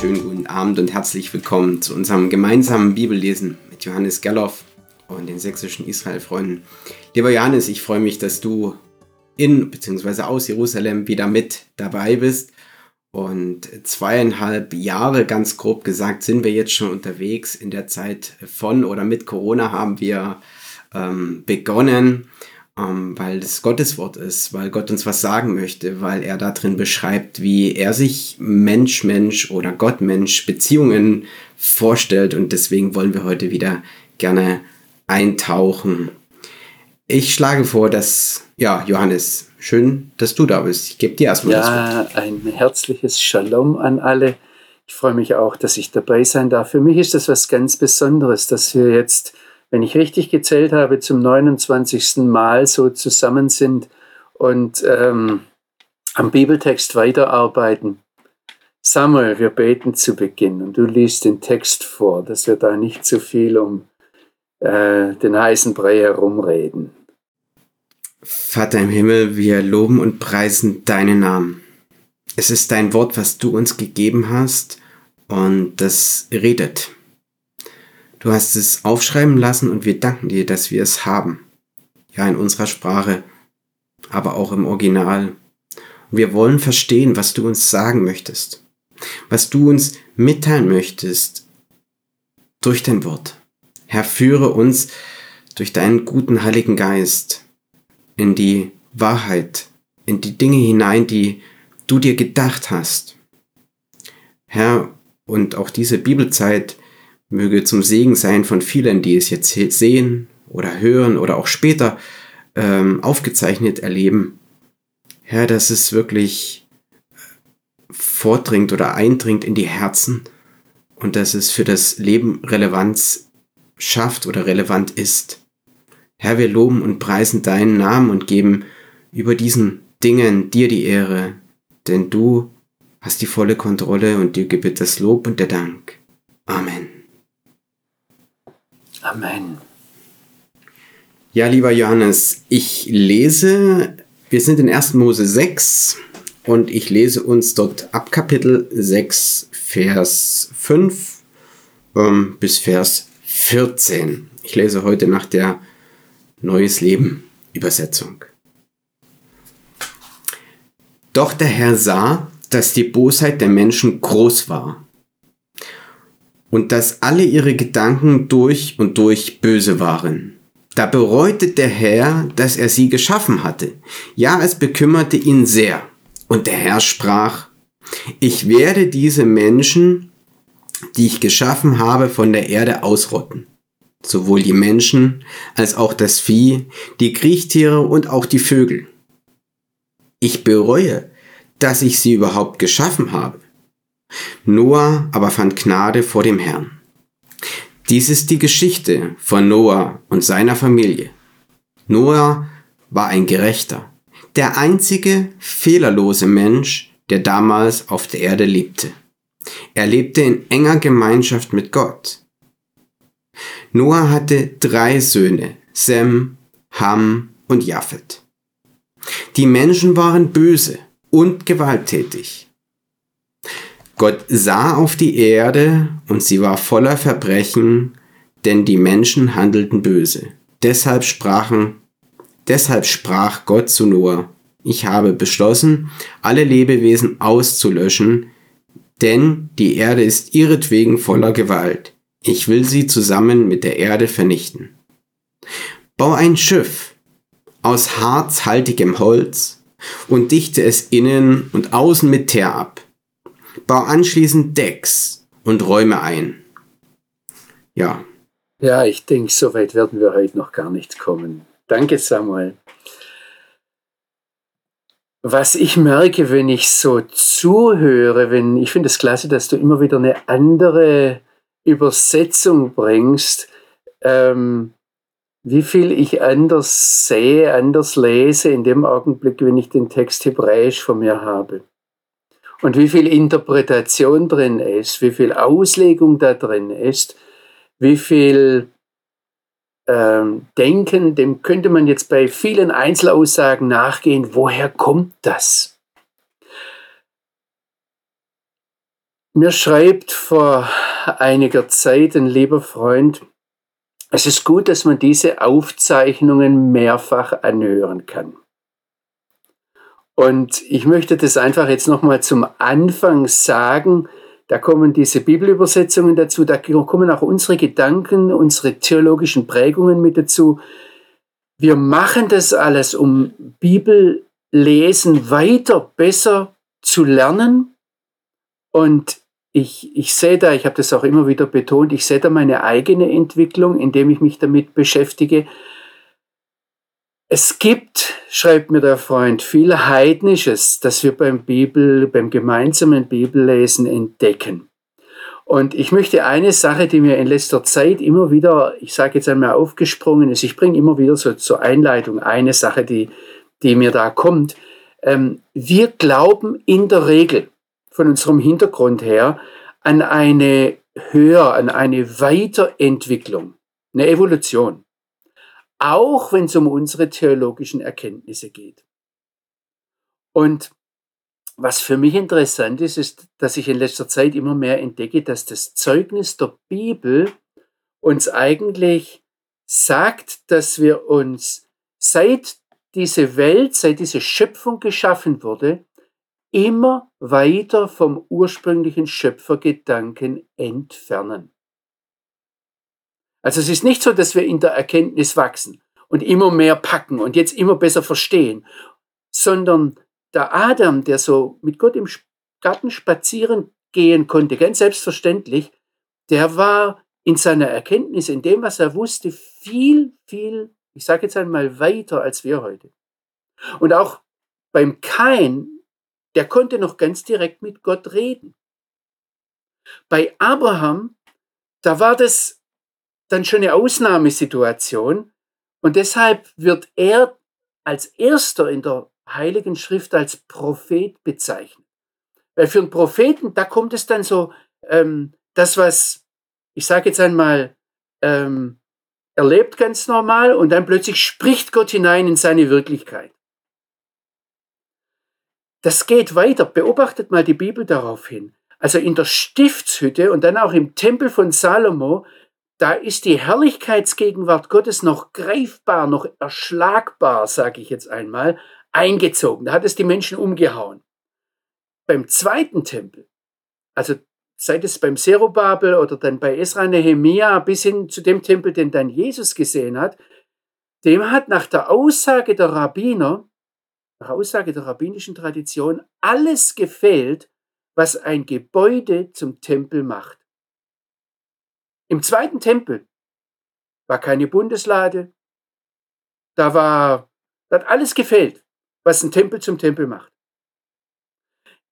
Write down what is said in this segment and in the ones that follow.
schönen guten Abend und herzlich willkommen zu unserem gemeinsamen Bibellesen mit Johannes Gerloff und den sächsischen Israel-Freunden. Lieber Johannes, ich freue mich, dass du in bzw. aus Jerusalem wieder mit dabei bist. Und zweieinhalb Jahre, ganz grob gesagt, sind wir jetzt schon unterwegs. In der Zeit von oder mit Corona haben wir ähm, begonnen ähm, weil es Gottes Wort ist, weil Gott uns was sagen möchte, weil er darin beschreibt, wie er sich Mensch, Mensch oder Gott, Mensch Beziehungen vorstellt und deswegen wollen wir heute wieder gerne eintauchen. Ich schlage vor, dass, ja, Johannes, schön, dass du da bist. Ich gebe dir erstmal ja, das Wort. Ein herzliches Shalom an alle. Ich freue mich auch, dass ich dabei sein darf. Für mich ist das was ganz Besonderes, dass wir jetzt wenn ich richtig gezählt habe, zum 29. Mal so zusammen sind und ähm, am Bibeltext weiterarbeiten. Samuel, wir beten zu Beginn und du liest den Text vor, dass wir da nicht zu viel um äh, den heißen Brei herumreden. Vater im Himmel, wir loben und preisen deinen Namen. Es ist dein Wort, was du uns gegeben hast und das redet. Du hast es aufschreiben lassen und wir danken dir, dass wir es haben. Ja, in unserer Sprache, aber auch im Original. Wir wollen verstehen, was du uns sagen möchtest, was du uns mitteilen möchtest durch dein Wort. Herr, führe uns durch deinen guten Heiligen Geist in die Wahrheit, in die Dinge hinein, die du dir gedacht hast. Herr, und auch diese Bibelzeit möge zum Segen sein von vielen, die es jetzt sehen oder hören oder auch später ähm, aufgezeichnet erleben. Herr, dass es wirklich vordringt oder eindringt in die Herzen und dass es für das Leben Relevanz schafft oder relevant ist. Herr, wir loben und preisen deinen Namen und geben über diesen Dingen dir die Ehre, denn du hast die volle Kontrolle und dir gebet das Lob und der Dank. Amen. Amen. Ja, lieber Johannes, ich lese, wir sind in 1. Mose 6 und ich lese uns dort ab Kapitel 6, Vers 5 ähm, bis Vers 14. Ich lese heute nach der Neues Leben Übersetzung. Doch der Herr sah, dass die Bosheit der Menschen groß war und dass alle ihre Gedanken durch und durch böse waren. Da bereute der Herr, dass er sie geschaffen hatte. Ja, es bekümmerte ihn sehr. Und der Herr sprach, ich werde diese Menschen, die ich geschaffen habe, von der Erde ausrotten. Sowohl die Menschen als auch das Vieh, die Kriechtiere und auch die Vögel. Ich bereue, dass ich sie überhaupt geschaffen habe. Noah aber fand Gnade vor dem Herrn. Dies ist die Geschichte von Noah und seiner Familie. Noah war ein Gerechter, der einzige fehlerlose Mensch, der damals auf der Erde lebte. Er lebte in enger Gemeinschaft mit Gott. Noah hatte drei Söhne, Sem, Ham und Japhet. Die Menschen waren böse und gewalttätig. Gott sah auf die Erde und sie war voller Verbrechen, denn die Menschen handelten böse. Deshalb sprachen, deshalb sprach Gott zu Noah, ich habe beschlossen, alle Lebewesen auszulöschen, denn die Erde ist ihretwegen voller Gewalt. Ich will sie zusammen mit der Erde vernichten. Bau ein Schiff aus harzhaltigem Holz und dichte es innen und außen mit Teer ab Bau anschließend Decks und Räume ein. Ja. Ja, ich denke, so weit werden wir heute noch gar nicht kommen. Danke, Samuel. Was ich merke, wenn ich so zuhöre, wenn ich finde es klasse, dass du immer wieder eine andere Übersetzung bringst, ähm, wie viel ich anders sehe, anders lese in dem Augenblick, wenn ich den Text hebräisch vor mir habe. Und wie viel Interpretation drin ist, wie viel Auslegung da drin ist, wie viel ähm, Denken, dem könnte man jetzt bei vielen Einzelaussagen nachgehen, woher kommt das? Mir schreibt vor einiger Zeit ein lieber Freund, es ist gut, dass man diese Aufzeichnungen mehrfach anhören kann. Und ich möchte das einfach jetzt nochmal zum Anfang sagen. Da kommen diese Bibelübersetzungen dazu, da kommen auch unsere Gedanken, unsere theologischen Prägungen mit dazu. Wir machen das alles, um Bibellesen weiter, besser zu lernen. Und ich, ich sehe da, ich habe das auch immer wieder betont, ich sehe da meine eigene Entwicklung, indem ich mich damit beschäftige. Es gibt, schreibt mir der Freund, viel Heidnisches, das wir beim Bibel, beim gemeinsamen Bibellesen entdecken. Und ich möchte eine Sache, die mir in letzter Zeit immer wieder, ich sage jetzt einmal aufgesprungen ist, ich bringe immer wieder so zur Einleitung eine Sache, die, die mir da kommt. Ähm, wir glauben in der Regel, von unserem Hintergrund her an eine höher, an eine Weiterentwicklung, eine Evolution. Auch wenn es um unsere theologischen Erkenntnisse geht. Und was für mich interessant ist, ist, dass ich in letzter Zeit immer mehr entdecke, dass das Zeugnis der Bibel uns eigentlich sagt, dass wir uns seit diese Welt, seit diese Schöpfung geschaffen wurde, immer weiter vom ursprünglichen Schöpfergedanken entfernen. Also es ist nicht so, dass wir in der Erkenntnis wachsen und immer mehr packen und jetzt immer besser verstehen, sondern der Adam, der so mit Gott im Garten spazieren gehen konnte, ganz selbstverständlich, der war in seiner Erkenntnis, in dem, was er wusste, viel, viel, ich sage jetzt einmal, weiter als wir heute. Und auch beim Kain der konnte noch ganz direkt mit Gott reden. Bei Abraham, da war das dann schon eine Ausnahmesituation und deshalb wird er als erster in der Heiligen Schrift als Prophet bezeichnet. Weil für einen Propheten, da kommt es dann so, ähm, das, was, ich sage jetzt einmal, ähm, erlebt ganz normal und dann plötzlich spricht Gott hinein in seine Wirklichkeit. Das geht weiter. Beobachtet mal die Bibel darauf hin. Also in der Stiftshütte und dann auch im Tempel von Salomo, da ist die Herrlichkeitsgegenwart Gottes noch greifbar, noch erschlagbar, sage ich jetzt einmal, eingezogen. Da hat es die Menschen umgehauen. Beim zweiten Tempel, also seit es beim Zerubabel oder dann bei Esra Nehemia bis hin zu dem Tempel, den dann Jesus gesehen hat, dem hat nach der Aussage der Rabbiner nach Aussage der rabbinischen Tradition alles gefehlt, was ein Gebäude zum Tempel macht. Im zweiten Tempel war keine Bundeslade, da war, da hat alles gefehlt, was ein Tempel zum Tempel macht.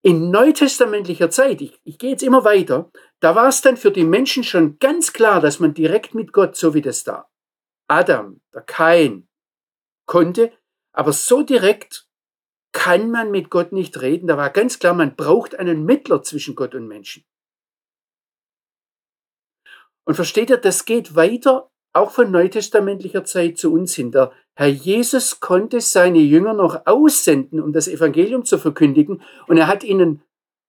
In neutestamentlicher Zeit, ich, ich gehe jetzt immer weiter, da war es dann für die Menschen schon ganz klar, dass man direkt mit Gott, so wie das da Adam, der Kain, konnte, aber so direkt kann man mit Gott nicht reden. Da war ganz klar, man braucht einen Mittler zwischen Gott und Menschen. Und versteht ihr, das geht weiter, auch von neutestamentlicher Zeit zu uns hin. Der Herr Jesus konnte seine Jünger noch aussenden, um das Evangelium zu verkündigen, und er hat ihnen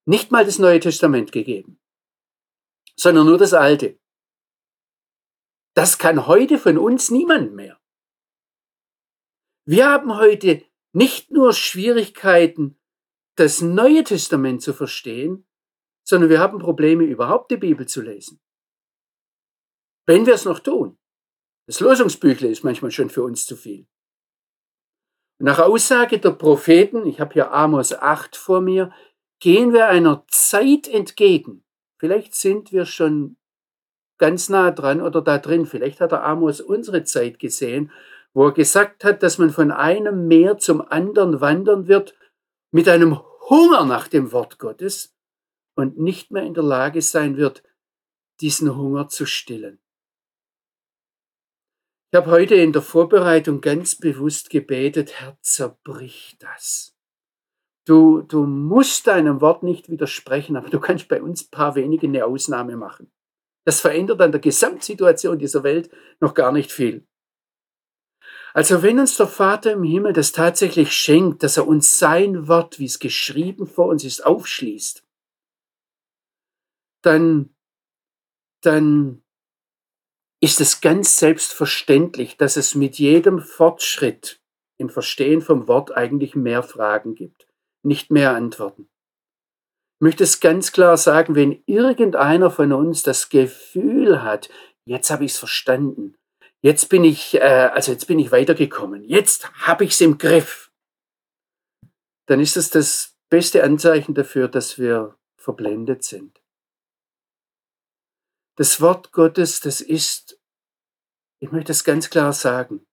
nicht mal das Neue Testament gegeben, sondern nur das Alte. Das kann heute von uns niemand mehr. Wir haben heute nicht nur Schwierigkeiten, das Neue Testament zu verstehen, sondern wir haben Probleme, überhaupt die Bibel zu lesen. Wenn wir es noch tun. Das Losungsbüchle ist manchmal schon für uns zu viel. nach Aussage der Propheten, ich habe hier Amos 8 vor mir, gehen wir einer Zeit entgegen. Vielleicht sind wir schon ganz nah dran oder da drin. Vielleicht hat der Amos unsere Zeit gesehen wo er gesagt hat, dass man von einem Meer zum anderen wandern wird mit einem Hunger nach dem Wort Gottes und nicht mehr in der Lage sein wird, diesen Hunger zu stillen. Ich habe heute in der Vorbereitung ganz bewusst gebetet, Herr, zerbrich das. Du, du musst deinem Wort nicht widersprechen, aber du kannst bei uns ein paar wenige eine Ausnahme machen. Das verändert an der Gesamtsituation dieser Welt noch gar nicht viel. Also wenn uns der Vater im Himmel das tatsächlich schenkt, dass er uns sein Wort, wie es geschrieben vor uns ist, aufschließt, dann, dann ist es ganz selbstverständlich, dass es mit jedem Fortschritt im Verstehen vom Wort eigentlich mehr Fragen gibt, nicht mehr Antworten. Ich möchte es ganz klar sagen, wenn irgendeiner von uns das Gefühl hat, jetzt habe ich es verstanden, jetzt bin ich, äh, also jetzt bin ich weitergekommen, jetzt habe ich es im Griff, dann ist es das beste Anzeichen dafür, dass wir verblendet sind. Das Wort Gottes, das ist, ich möchte es ganz klar sagen,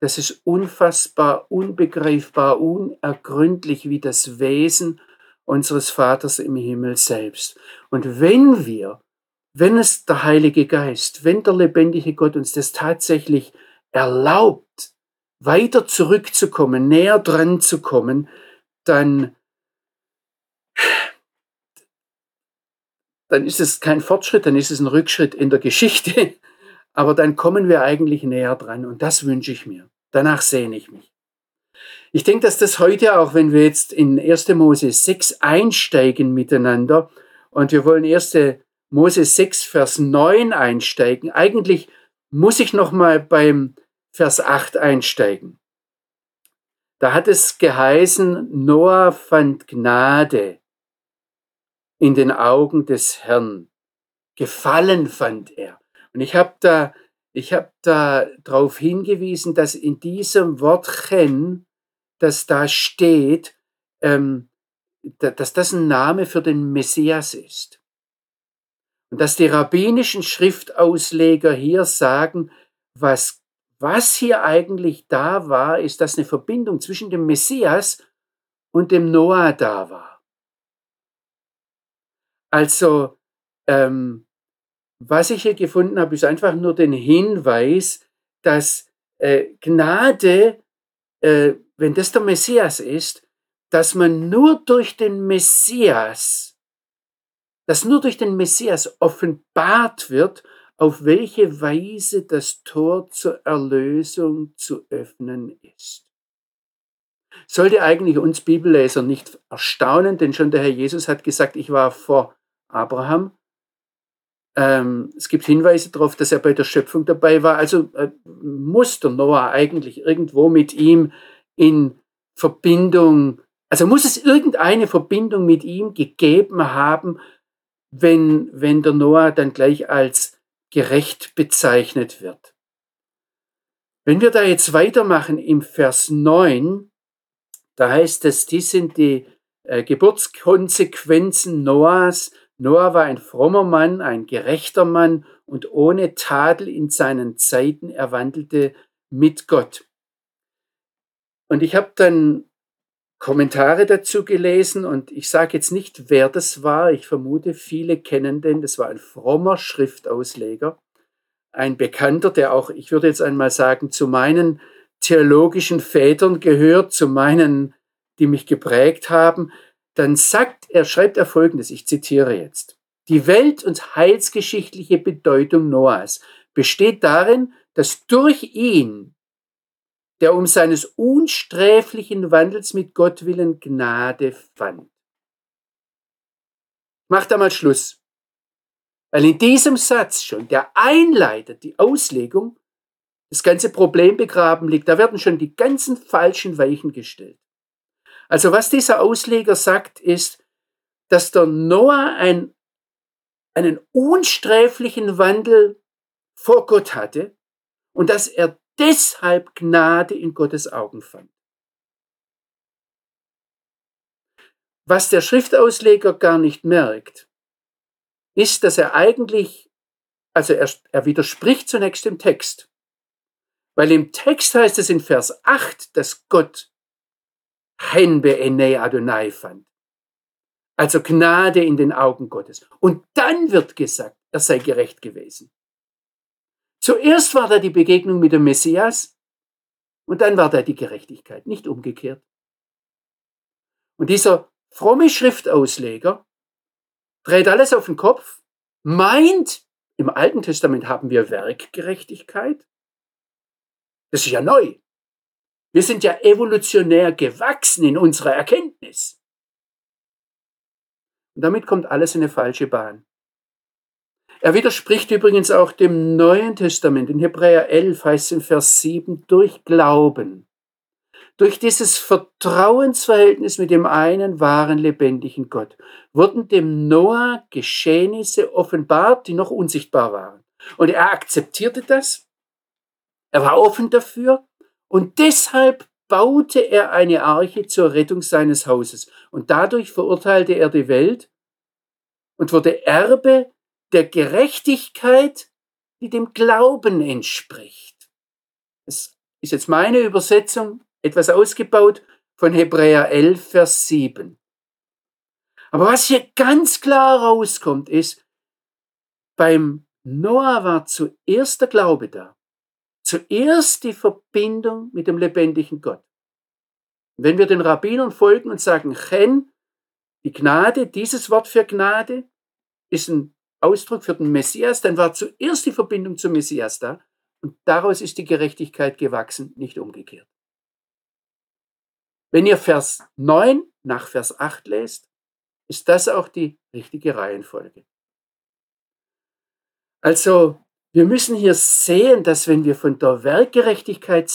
das ist unfassbar, unbegreifbar, unergründlich wie das Wesen unseres Vaters im Himmel selbst. Und wenn wir, wenn es der Heilige Geist, wenn der lebendige Gott uns das tatsächlich erlaubt, weiter zurückzukommen, näher dran zu kommen, dann, dann ist es kein Fortschritt, dann ist es ein Rückschritt in der Geschichte. Aber dann kommen wir eigentlich näher dran und das wünsche ich mir. Danach sehne ich mich. Ich denke, dass das heute auch, wenn wir jetzt in 1. Mose 6 einsteigen miteinander und wir wollen 1. Mose 6, Vers 9 einsteigen, eigentlich muss ich nochmal beim Vers 8 einsteigen. Da hat es geheißen, Noah fand Gnade in den Augen des Herrn. Gefallen fand er. Und ich habe da, ich habe da darauf hingewiesen, dass in diesem Wort Chen, das da steht, ähm, dass das ein Name für den Messias ist. Und dass die rabbinischen Schriftausleger hier sagen, was, was hier eigentlich da war, ist, dass eine Verbindung zwischen dem Messias und dem Noah da war. Also ähm, was ich hier gefunden habe, ist einfach nur den Hinweis, dass äh, Gnade, äh, wenn das der Messias ist, dass man nur durch den Messias, dass nur durch den Messias offenbart wird, auf welche Weise das Tor zur Erlösung zu öffnen ist. Sollte eigentlich uns Bibelleser nicht erstaunen, denn schon der Herr Jesus hat gesagt, ich war vor Abraham, ähm, es gibt Hinweise darauf, dass er bei der Schöpfung dabei war. Also äh, muss der Noah eigentlich irgendwo mit ihm in Verbindung, also muss es irgendeine Verbindung mit ihm gegeben haben, wenn, wenn der Noah dann gleich als gerecht bezeichnet wird. Wenn wir da jetzt weitermachen im Vers 9, da heißt es, die sind die äh, Geburtskonsequenzen Noahs, Noah war ein frommer Mann, ein gerechter Mann und ohne Tadel in seinen Zeiten. Er wandelte mit Gott. Und ich habe dann Kommentare dazu gelesen und ich sage jetzt nicht, wer das war. Ich vermute, viele kennen den. Das war ein frommer Schriftausleger, ein Bekannter, der auch, ich würde jetzt einmal sagen, zu meinen theologischen Vätern gehört, zu meinen, die mich geprägt haben dann sagt er, schreibt er folgendes, ich zitiere jetzt. Die welt- und heilsgeschichtliche Bedeutung Noahs besteht darin, dass durch ihn, der um seines unsträflichen Wandels mit Gott willen Gnade fand. Macht einmal Schluss. Weil in diesem Satz schon, der einleitet die Auslegung, das ganze Problem begraben liegt. Da werden schon die ganzen falschen Weichen gestellt. Also was dieser Ausleger sagt, ist, dass der Noah ein, einen unsträflichen Wandel vor Gott hatte und dass er deshalb Gnade in Gottes Augen fand. Was der Schriftausleger gar nicht merkt, ist, dass er eigentlich, also er, er widerspricht zunächst dem Text. Weil im Text heißt es in Vers 8, dass Gott Henbe Enei Adonai fand. Also Gnade in den Augen Gottes. Und dann wird gesagt, er sei gerecht gewesen. Zuerst war da die Begegnung mit dem Messias und dann war da die Gerechtigkeit, nicht umgekehrt. Und dieser fromme Schriftausleger dreht alles auf den Kopf, meint, im Alten Testament haben wir Werkgerechtigkeit. Das ist ja neu. Wir sind ja evolutionär gewachsen in unserer Erkenntnis. Und damit kommt alles in eine falsche Bahn. Er widerspricht übrigens auch dem Neuen Testament. In Hebräer 11 heißt es in Vers 7, durch Glauben. Durch dieses Vertrauensverhältnis mit dem einen wahren, lebendigen Gott wurden dem Noah Geschehnisse offenbart, die noch unsichtbar waren. Und er akzeptierte das. Er war offen dafür. Und deshalb baute er eine Arche zur Rettung seines Hauses. Und dadurch verurteilte er die Welt und wurde Erbe der Gerechtigkeit, die dem Glauben entspricht. Das ist jetzt meine Übersetzung, etwas ausgebaut von Hebräer 11, Vers 7. Aber was hier ganz klar rauskommt, ist, beim Noah war zuerst der Glaube da. Zuerst die Verbindung mit dem lebendigen Gott. Wenn wir den Rabbinern folgen und sagen, Chen, die Gnade, dieses Wort für Gnade ist ein Ausdruck für den Messias, dann war zuerst die Verbindung zum Messias da und daraus ist die Gerechtigkeit gewachsen, nicht umgekehrt. Wenn ihr Vers 9 nach Vers 8 lest, ist das auch die richtige Reihenfolge. Also, wir müssen hier sehen, dass wenn wir von der Werkgerechtigkeit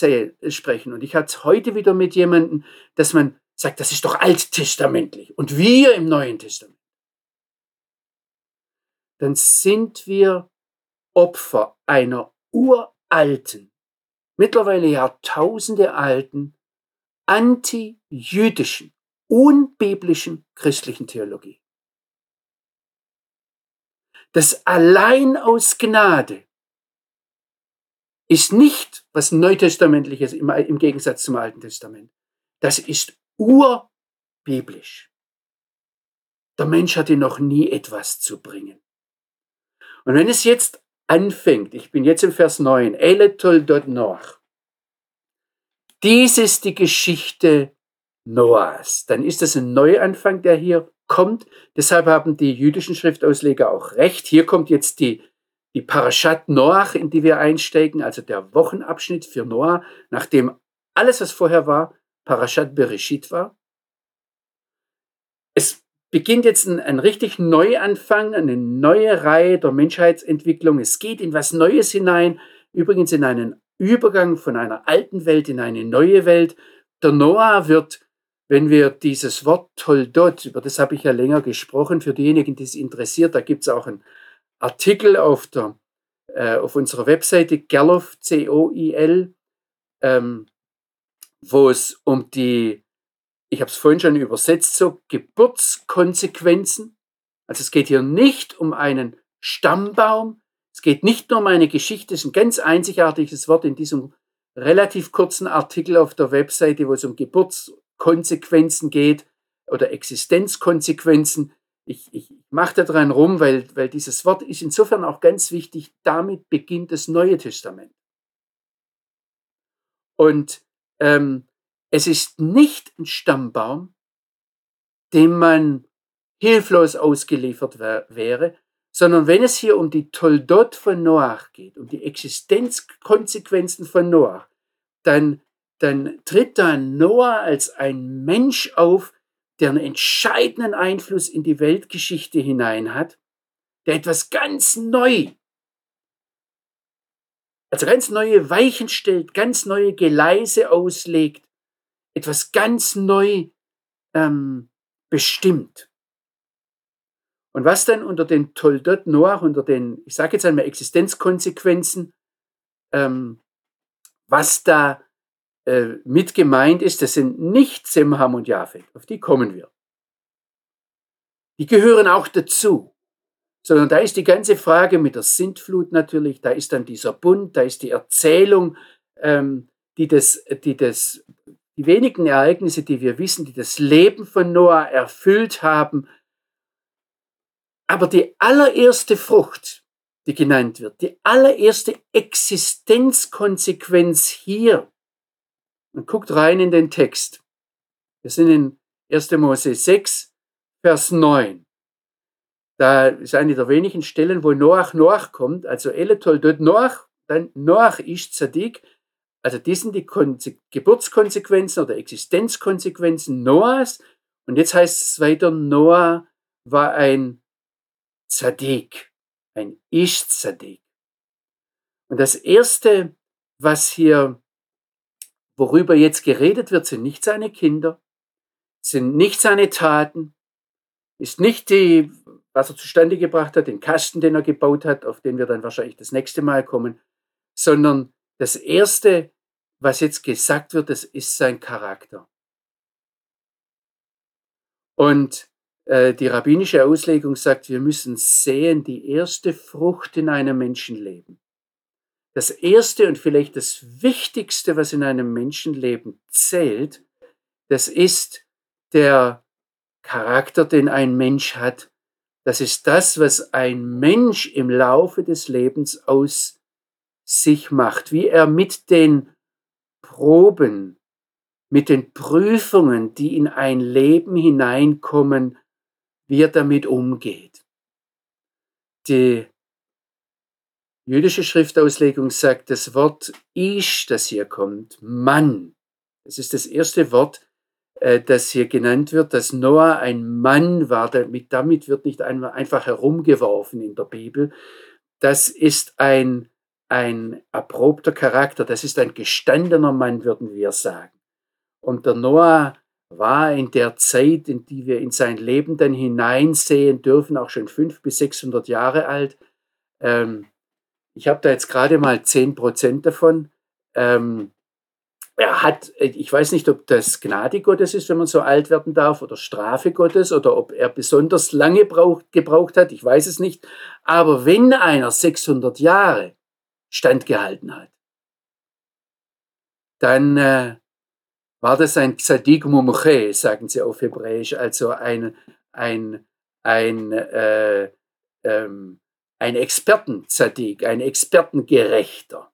sprechen, und ich hatte es heute wieder mit jemandem, dass man sagt, das ist doch alttestamentlich und wir im Neuen Testament, dann sind wir Opfer einer uralten, mittlerweile Jahrtausende alten antijüdischen, unbiblischen christlichen Theologie. Das allein aus Gnade ist nicht was Neutestamentliches im, im Gegensatz zum Alten Testament. Das ist urbiblisch. Der Mensch hatte noch nie etwas zu bringen. Und wenn es jetzt anfängt, ich bin jetzt im Vers 9, Eletol dot noch, dies ist die Geschichte Noahs. Dann ist das ein Neuanfang, der hier kommt. Deshalb haben die jüdischen Schriftausleger auch recht. Hier kommt jetzt die, die Parashat Noach, in die wir einsteigen, also der Wochenabschnitt für Noah, nachdem alles, was vorher war, Parashat Bereshit war. Es beginnt jetzt ein, ein richtig Neuanfang, eine neue Reihe der Menschheitsentwicklung. Es geht in was Neues hinein, übrigens in einen Übergang von einer alten Welt in eine neue Welt. Der Noah wird, wenn wir dieses Wort Toldot, über das habe ich ja länger gesprochen, für diejenigen, die es interessiert, da gibt es auch einen Artikel auf, der, äh, auf unserer Webseite Gerloff, C-O-I-L, ähm, wo es um die, ich habe es vorhin schon übersetzt, so Geburtskonsequenzen. Also es geht hier nicht um einen Stammbaum, es geht nicht nur um eine Geschichte, es ist ein ganz einzigartiges Wort in diesem relativ kurzen Artikel auf der Webseite, wo es um Geburtskonsequenzen geht oder Existenzkonsequenzen. Ich, ich mache da dran rum, weil, weil dieses Wort ist insofern auch ganz wichtig. Damit beginnt das Neue Testament. Und ähm, es ist nicht ein Stammbaum, dem man hilflos ausgeliefert wäre, sondern wenn es hier um die Toldot von Noach geht, um die Existenzkonsequenzen von Noach, dann, dann tritt da Noah als ein Mensch auf, der einen entscheidenden Einfluss in die Weltgeschichte hinein hat, der etwas ganz neu, also ganz neue Weichen stellt, ganz neue Geleise auslegt, etwas ganz neu ähm, bestimmt. Und was dann unter den Toldot Noach, unter den, ich sage jetzt einmal Existenzkonsequenzen, ähm, was da äh, mit gemeint ist, das sind nicht Semham und Japhet, auf die kommen wir. Die gehören auch dazu. Sondern da ist die ganze Frage mit der Sintflut natürlich, da ist dann dieser Bund, da ist die Erzählung, ähm, die das, die das, die wenigen Ereignisse, die wir wissen, die das Leben von Noah erfüllt haben, aber die allererste Frucht, die genannt wird, die allererste Existenzkonsequenz hier, und guckt rein in den Text. Wir sind in 1. Mose 6, Vers 9. Da ist eine der wenigen Stellen, wo Noach Noach kommt, also Eletol dort Noach, dann Noach ist Zadik. Also das sind die Konse Geburtskonsequenzen oder Existenzkonsequenzen Noahs. Und jetzt heißt es weiter, Noah war ein Zadik, ein Ish-Zadik. Und das Erste, was hier, worüber jetzt geredet wird, sind nicht seine Kinder, sind nicht seine Taten, ist nicht die, was er zustande gebracht hat, den Kasten, den er gebaut hat, auf den wir dann wahrscheinlich das nächste Mal kommen, sondern das Erste, was jetzt gesagt wird, das ist sein Charakter. Und äh, die rabbinische Auslegung sagt, wir müssen sehen, die erste Frucht in einem Menschenleben. Das erste und vielleicht das Wichtigste, was in einem Menschenleben zählt, das ist der Charakter, den ein Mensch hat. Das ist das, was ein Mensch im Laufe des Lebens aus sich macht, wie er mit den Proben, mit den Prüfungen, die in ein Leben hineinkommen, wie er damit umgeht. Die jüdische Schriftauslegung sagt, das Wort Ish, das hier kommt, Mann, das ist das erste Wort, äh, das hier genannt wird, dass Noah ein Mann war. Damit, damit wird nicht einfach herumgeworfen in der Bibel. Das ist ein, ein erprobter Charakter, das ist ein gestandener Mann, würden wir sagen. Und der Noah war in der Zeit, in die wir in sein Leben dann hineinsehen dürfen, auch schon fünf bis 600 Jahre alt. Ähm, ich habe da jetzt gerade mal zehn Prozent davon. Ähm, er hat, ich weiß nicht, ob das Gnade Gottes ist, wenn man so alt werden darf, oder Strafe Gottes, oder ob er besonders lange braucht, gebraucht hat, ich weiß es nicht. Aber wenn einer 600 Jahre standgehalten hat, dann äh, war das ein Tzadik Mumche, sagen sie auf Hebräisch, also ein, ein, ein, äh, ähm, ein Experten-Tzadik, ein Expertengerechter.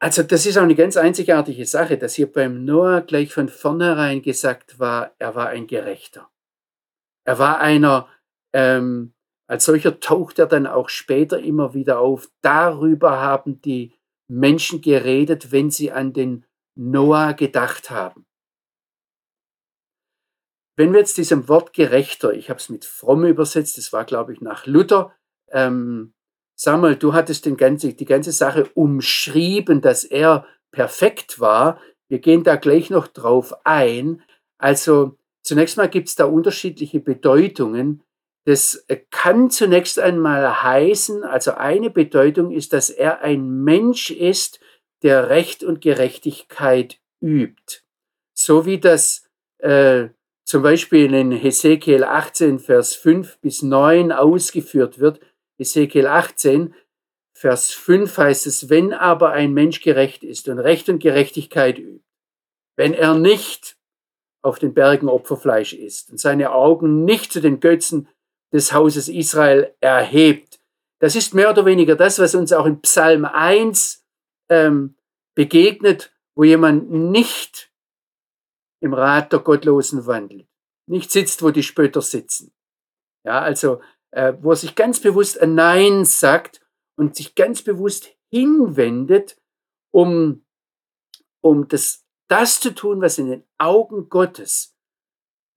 Also das ist auch eine ganz einzigartige Sache, dass hier beim Noah gleich von vornherein gesagt war, er war ein Gerechter. Er war einer, ähm, als solcher taucht er dann auch später immer wieder auf. Darüber haben die Menschen geredet, wenn sie an den Noah gedacht haben. Wenn wir jetzt diesem Wort gerechter, ich habe es mit fromm übersetzt, das war glaube ich nach Luther, ähm, Samuel, du hattest den ganze, die ganze Sache umschrieben, dass er perfekt war. Wir gehen da gleich noch drauf ein. Also zunächst mal gibt es da unterschiedliche Bedeutungen. Das äh, kann zunächst einmal heißen, also eine Bedeutung ist, dass er ein Mensch ist, der Recht und Gerechtigkeit übt. So wie das äh, zum Beispiel in Hesekiel 18, Vers 5 bis 9 ausgeführt wird. Hesekiel 18, Vers 5 heißt es, wenn aber ein Mensch gerecht ist und Recht und Gerechtigkeit übt, wenn er nicht auf den Bergen Opferfleisch isst und seine Augen nicht zu den Götzen des Hauses Israel erhebt. Das ist mehr oder weniger das, was uns auch in Psalm 1 ähm, begegnet, wo jemand nicht im Rat der Gottlosen wandelt, nicht sitzt, wo die Spötter sitzen. Ja, also äh, wo er sich ganz bewusst ein Nein sagt und sich ganz bewusst hinwendet, um, um das, das zu tun, was in den Augen Gottes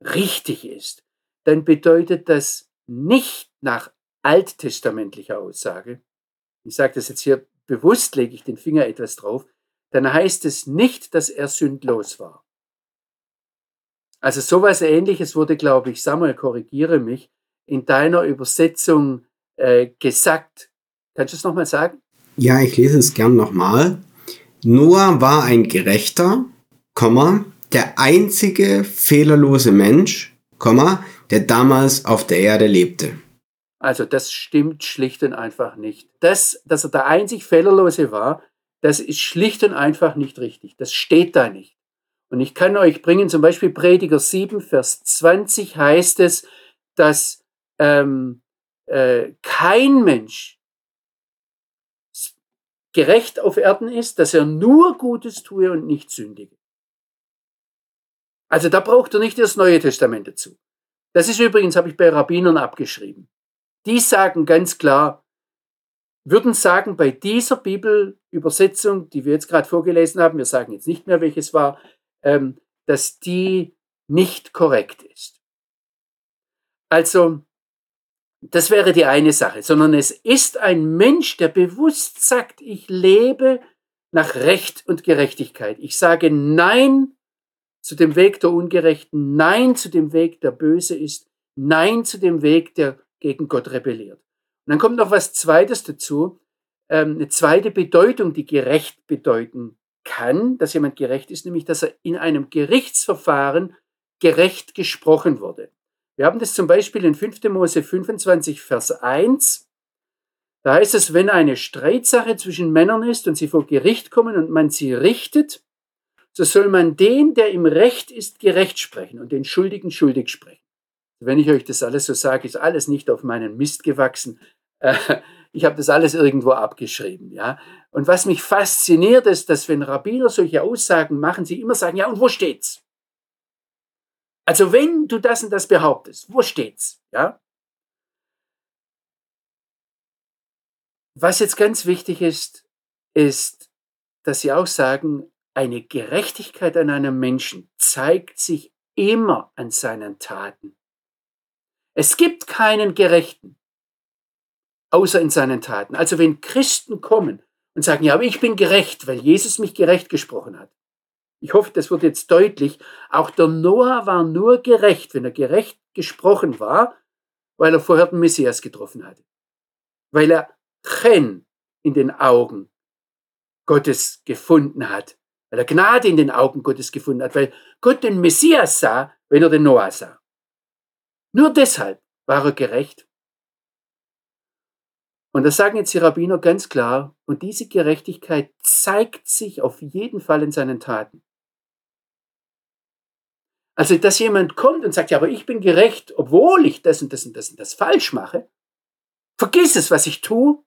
richtig ist, dann bedeutet das nicht nach alttestamentlicher Aussage, ich sage das jetzt hier bewusst, lege ich den Finger etwas drauf, dann heißt es nicht, dass er sündlos war. Also sowas ähnliches wurde, glaube ich, Samuel, korrigiere mich, in deiner Übersetzung äh, gesagt. Kannst du es nochmal sagen? Ja, ich lese es gern nochmal. Noah war ein gerechter, Komma, der einzige fehlerlose Mensch, Komma, der damals auf der Erde lebte. Also das stimmt schlicht und einfach nicht. Das, dass er der einzig Fehlerlose war, das ist schlicht und einfach nicht richtig. Das steht da nicht. Und ich kann euch bringen, zum Beispiel Prediger 7, Vers 20 heißt es, dass ähm, äh, kein Mensch gerecht auf Erden ist, dass er nur Gutes tue und nicht sündige. Also da braucht er nicht das Neue Testament dazu. Das ist übrigens, habe ich bei Rabbinern abgeschrieben. Die sagen ganz klar, würden sagen, bei dieser Bibelübersetzung, die wir jetzt gerade vorgelesen haben, wir sagen jetzt nicht mehr, welches war, ähm, dass die nicht korrekt ist. Also, das wäre die eine Sache, sondern es ist ein Mensch, der bewusst sagt, ich lebe nach Recht und Gerechtigkeit. Ich sage Nein zu dem Weg der Ungerechten, Nein zu dem Weg, der böse ist, Nein zu dem Weg, der gegen Gott rebelliert. Und dann kommt noch was Zweites dazu, ähm, eine zweite Bedeutung, die gerecht bedeuten kann, dass jemand gerecht ist, nämlich dass er in einem Gerichtsverfahren gerecht gesprochen wurde. Wir haben das zum Beispiel in 5. Mose 25, Vers 1. Da heißt es, wenn eine Streitsache zwischen Männern ist und sie vor Gericht kommen und man sie richtet, so soll man den, der im Recht ist, gerecht sprechen und den Schuldigen schuldig sprechen. Wenn ich euch das alles so sage, ist alles nicht auf meinen Mist gewachsen. Ich habe das alles irgendwo abgeschrieben, ja. Und was mich fasziniert ist, dass wenn Rabbiner solche Aussagen machen, sie immer sagen, ja, und wo steht's? Also wenn du das und das behauptest, wo steht's? Ja? Was jetzt ganz wichtig ist, ist, dass sie auch sagen, eine Gerechtigkeit an einem Menschen zeigt sich immer an seinen Taten. Es gibt keinen Gerechten, außer in seinen Taten. Also wenn Christen kommen und sagen, ja, aber ich bin gerecht, weil Jesus mich gerecht gesprochen hat, ich hoffe, das wird jetzt deutlich, auch der Noah war nur gerecht, wenn er gerecht gesprochen war, weil er vorher den Messias getroffen hatte. Weil er Chen in den Augen Gottes gefunden hat. Weil er Gnade in den Augen Gottes gefunden hat. Weil Gott den Messias sah, wenn er den Noah sah. Nur deshalb war er gerecht. Und das sagen jetzt die Rabbiner ganz klar. Und diese Gerechtigkeit zeigt sich auf jeden Fall in seinen Taten. Also, dass jemand kommt und sagt, ja, aber ich bin gerecht, obwohl ich das und das und das und das falsch mache. Vergiss es, was ich tue.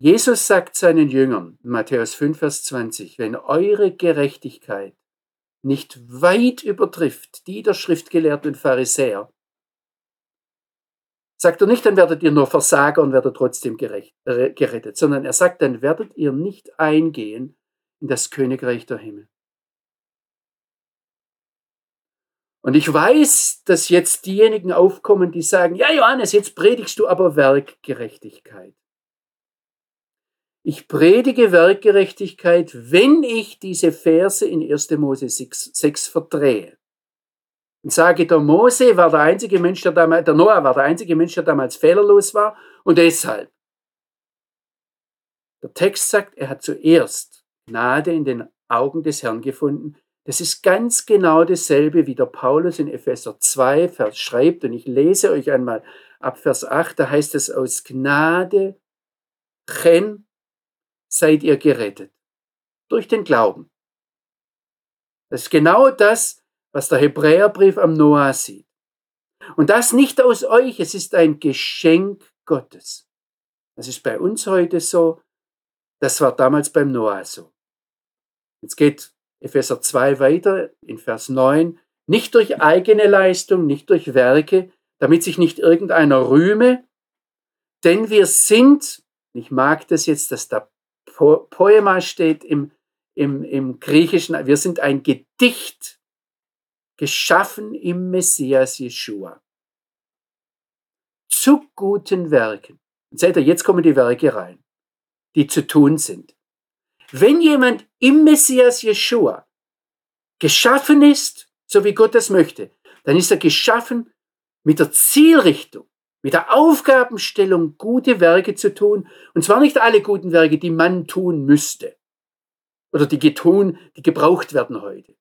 Jesus sagt seinen Jüngern, Matthäus 5, Vers 20, wenn eure Gerechtigkeit nicht weit übertrifft die der Schriftgelehrten und Pharisäer, sagt er nicht, dann werdet ihr nur Versager und werdet trotzdem gerecht, äh, gerettet, sondern er sagt, dann werdet ihr nicht eingehen in das Königreich der Himmel. Und ich weiß, dass jetzt diejenigen aufkommen, die sagen, ja Johannes, jetzt predigst du aber Werkgerechtigkeit. Ich predige Werkgerechtigkeit, wenn ich diese Verse in 1. Mose 6, 6 verdrehe. Und sage, der Mose war der einzige Mensch, der damals, der Noah war der einzige Mensch, der damals fehlerlos war und deshalb. Der Text sagt, er hat zuerst Gnade in den Augen des Herrn gefunden, das ist ganz genau dasselbe, wie der Paulus in Epheser 2 Vers schreibt. Und ich lese euch einmal ab Vers 8, da heißt es aus Gnade, Chen, seid ihr gerettet. Durch den Glauben. Das ist genau das, was der Hebräerbrief am Noah sieht. Und das nicht aus euch, es ist ein Geschenk Gottes. Das ist bei uns heute so, das war damals beim Noah so. Jetzt geht Epheser 2 weiter in Vers 9, nicht durch eigene Leistung, nicht durch Werke, damit sich nicht irgendeiner rühme, denn wir sind, ich mag das jetzt, dass da Poema steht im, im, im Griechischen, wir sind ein Gedicht, geschaffen im Messias Jeshua. Zu guten Werken. Und seht ihr, jetzt kommen die Werke rein, die zu tun sind. Wenn jemand im Messias Jeshua geschaffen ist, so wie Gott das möchte, dann ist er geschaffen mit der Zielrichtung, mit der Aufgabenstellung, gute Werke zu tun. Und zwar nicht alle guten Werke, die man tun müsste oder die getun, die gebraucht werden heute,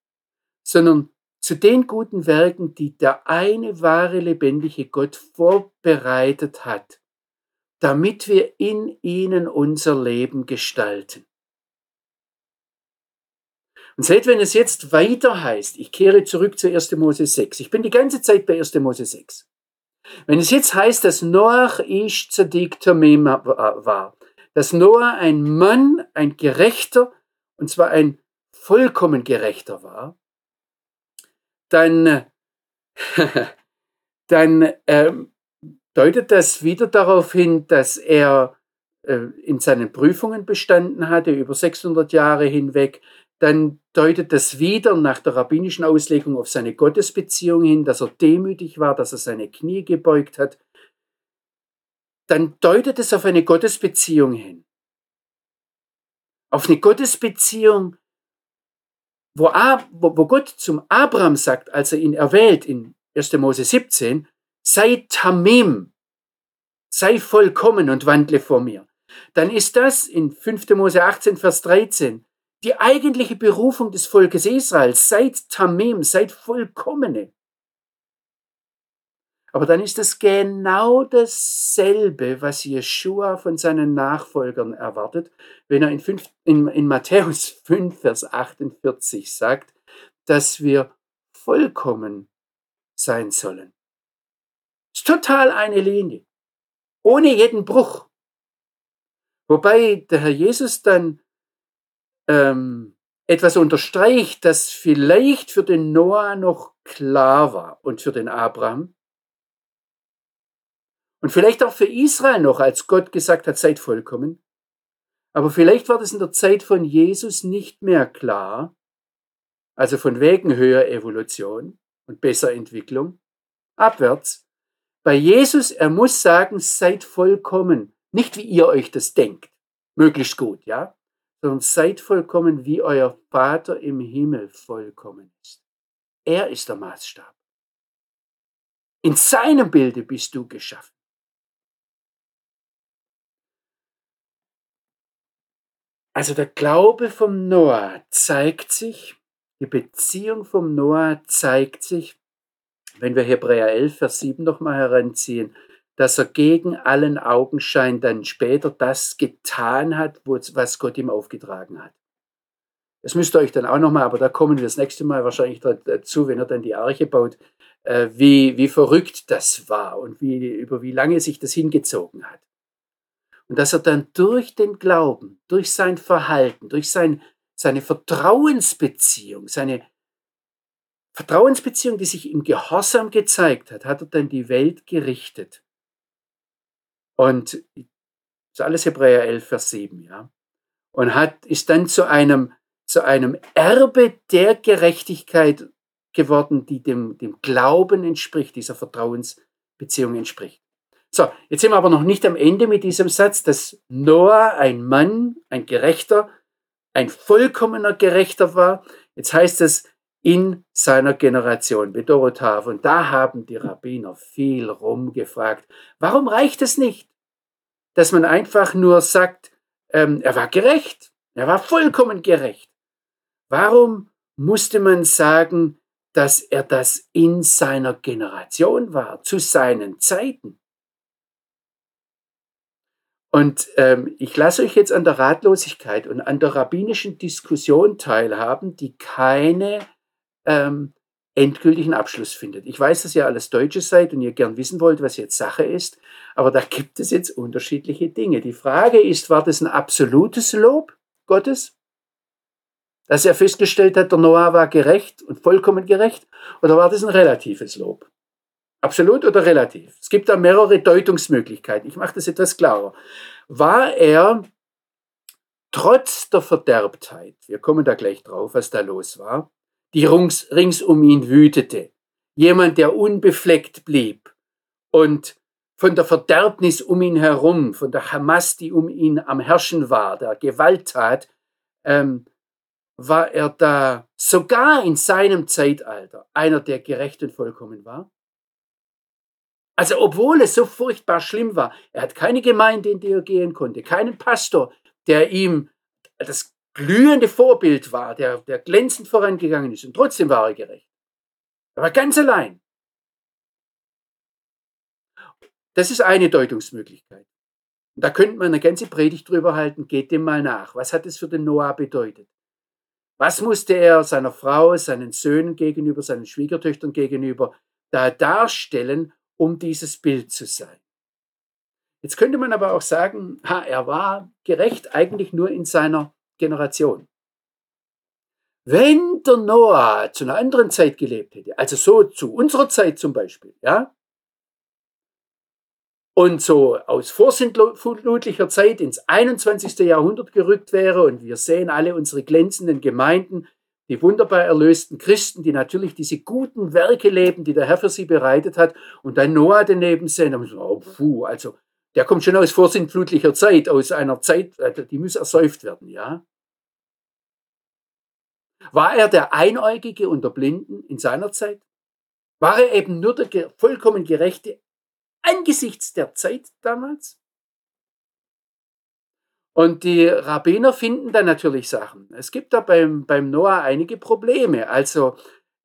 sondern zu den guten Werken, die der eine wahre lebendige Gott vorbereitet hat, damit wir in ihnen unser Leben gestalten. Und seht, wenn es jetzt weiter heißt, ich kehre zurück zu 1. Mose 6. Ich bin die ganze Zeit bei 1. Mose 6. Wenn es jetzt heißt, dass Noach Ish Zadik Tamim war, dass Noah ein Mann, ein Gerechter, und zwar ein vollkommen Gerechter war, dann, dann ähm, deutet das wieder darauf hin, dass er äh, in seinen Prüfungen bestanden hatte, über 600 Jahre hinweg, dann deutet das wieder nach der rabbinischen Auslegung auf seine Gottesbeziehung hin, dass er demütig war, dass er seine Knie gebeugt hat. Dann deutet es auf eine Gottesbeziehung hin. Auf eine Gottesbeziehung, wo, Ab, wo, Gott zum Abraham sagt, als er ihn erwählt in 1. Mose 17, sei tamim, sei vollkommen und wandle vor mir. Dann ist das in 5. Mose 18, Vers 13 die eigentliche Berufung des Volkes Israels. Seid tamim, seid vollkommene. Aber dann ist es genau dasselbe, was Jeshua von seinen Nachfolgern erwartet, wenn er in, 5, in, in Matthäus 5, Vers 48 sagt, dass wir vollkommen sein sollen. Ist total eine Linie, ohne jeden Bruch. Wobei der Herr Jesus dann ähm, etwas unterstreicht, das vielleicht für den Noah noch klar war und für den Abraham, und vielleicht auch für Israel noch, als Gott gesagt hat, seid vollkommen. Aber vielleicht war das in der Zeit von Jesus nicht mehr klar, also von wegen höher Evolution und besser Entwicklung, abwärts. Bei Jesus, er muss sagen, seid vollkommen, nicht wie ihr euch das denkt, möglichst gut, ja, sondern seid vollkommen, wie euer Vater im Himmel vollkommen ist. Er ist der Maßstab. In seinem Bilde bist du geschaffen. Also der Glaube vom Noah zeigt sich, die Beziehung vom Noah zeigt sich, wenn wir Hebräer 11, Vers 7 nochmal heranziehen, dass er gegen allen Augenschein dann später das getan hat, was Gott ihm aufgetragen hat. Das müsst ihr euch dann auch nochmal, aber da kommen wir das nächste Mal wahrscheinlich dazu, wenn er dann die Arche baut, äh, wie, wie verrückt das war und wie, über wie lange sich das hingezogen hat. Und dass er dann durch den Glauben, durch sein Verhalten, durch sein, seine Vertrauensbeziehung, seine Vertrauensbeziehung, die sich im Gehorsam gezeigt hat, hat er dann die Welt gerichtet. Und das ist alles Hebräer 11, Vers 7, ja. Und hat, ist dann zu einem, zu einem Erbe der Gerechtigkeit geworden, die dem, dem Glauben entspricht, dieser Vertrauensbeziehung entspricht. So, jetzt sind wir aber noch nicht am Ende mit diesem Satz, dass Noah ein Mann, ein Gerechter, ein vollkommener Gerechter war. Jetzt heißt es in seiner Generation, Bedorotav. Und da haben die Rabbiner viel rumgefragt. Warum reicht es nicht, dass man einfach nur sagt, ähm, er war gerecht, er war vollkommen gerecht? Warum musste man sagen, dass er das in seiner Generation war, zu seinen Zeiten? Und ähm, ich lasse euch jetzt an der Ratlosigkeit und an der rabbinischen Diskussion teilhaben, die keine ähm, endgültigen Abschluss findet. Ich weiß, dass ihr alles Deutsche seid und ihr gern wissen wollt, was jetzt Sache ist, aber da gibt es jetzt unterschiedliche Dinge. Die Frage ist, war das ein absolutes Lob Gottes? Dass er festgestellt hat, der Noah war gerecht und vollkommen gerecht? Oder war das ein relatives Lob? Absolut oder relativ? Es gibt da mehrere Deutungsmöglichkeiten. Ich mache das etwas klarer. War er trotz der Verderbtheit, wir kommen da gleich drauf, was da los war, die rings, rings um ihn wütete, jemand, der unbefleckt blieb und von der Verderbnis um ihn herum, von der Hamas, die um ihn am Herrschen war, der Gewalttat, ähm, war er da sogar in seinem Zeitalter einer, der gerecht und vollkommen war? Also obwohl es so furchtbar schlimm war, er hat keine Gemeinde, in die er gehen konnte, keinen Pastor, der ihm das glühende Vorbild war, der, der glänzend vorangegangen ist. Und trotzdem war er gerecht. Er war ganz allein. Das ist eine Deutungsmöglichkeit. Und da könnte man eine ganze Predigt drüber halten, geht dem mal nach. Was hat es für den Noah bedeutet? Was musste er seiner Frau, seinen Söhnen gegenüber, seinen Schwiegertöchtern gegenüber da darstellen, um dieses Bild zu sein. Jetzt könnte man aber auch sagen, ha, er war gerecht eigentlich nur in seiner Generation. Wenn der Noah zu einer anderen Zeit gelebt hätte, also so zu unserer Zeit zum Beispiel, ja, und so aus vorsintflutlicher Zeit ins 21. Jahrhundert gerückt wäre und wir sehen alle unsere glänzenden Gemeinden, die wunderbar erlösten Christen, die natürlich diese guten Werke leben, die der Herr für sie bereitet hat, und dann Noah daneben sehen, dann so, oh, puh, also der kommt schon aus vorsintflutlicher Zeit, aus einer Zeit, äh, die muss ersäuft werden, ja. War er der Einäugige unter Blinden in seiner Zeit? War er eben nur der vollkommen Gerechte angesichts der Zeit damals? Und die Rabbiner finden da natürlich Sachen. Es gibt da beim, beim Noah einige Probleme. Also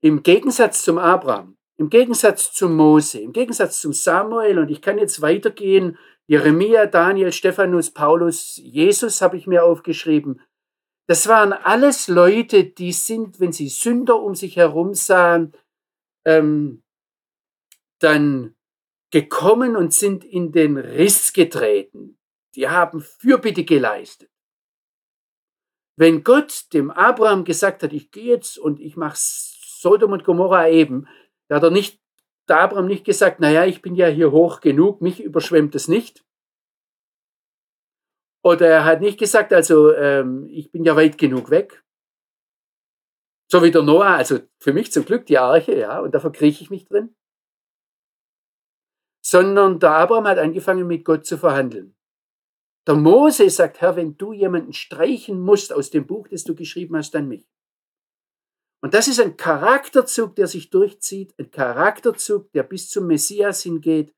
im Gegensatz zum Abraham, im Gegensatz zum Mose, im Gegensatz zum Samuel, und ich kann jetzt weitergehen, Jeremia, Daniel, Stephanus, Paulus, Jesus habe ich mir aufgeschrieben. Das waren alles Leute, die sind, wenn sie Sünder um sich herum sahen, ähm, dann gekommen und sind in den Riss getreten. Die haben Fürbitte geleistet. Wenn Gott dem Abraham gesagt hat, ich gehe jetzt und ich mache Sodom und Gomorra eben, da hat er nicht, der Abraham nicht gesagt, naja, ich bin ja hier hoch genug, mich überschwemmt es nicht. Oder er hat nicht gesagt, also ähm, ich bin ja weit genug weg. So wie der Noah, also für mich zum Glück die Arche, ja, und da verkrieche ich mich drin. Sondern der Abraham hat angefangen, mit Gott zu verhandeln. Der Mose sagt, Herr, wenn du jemanden streichen musst aus dem Buch, das du geschrieben hast, dann mich. Und das ist ein Charakterzug, der sich durchzieht, ein Charakterzug, der bis zum Messias hingeht,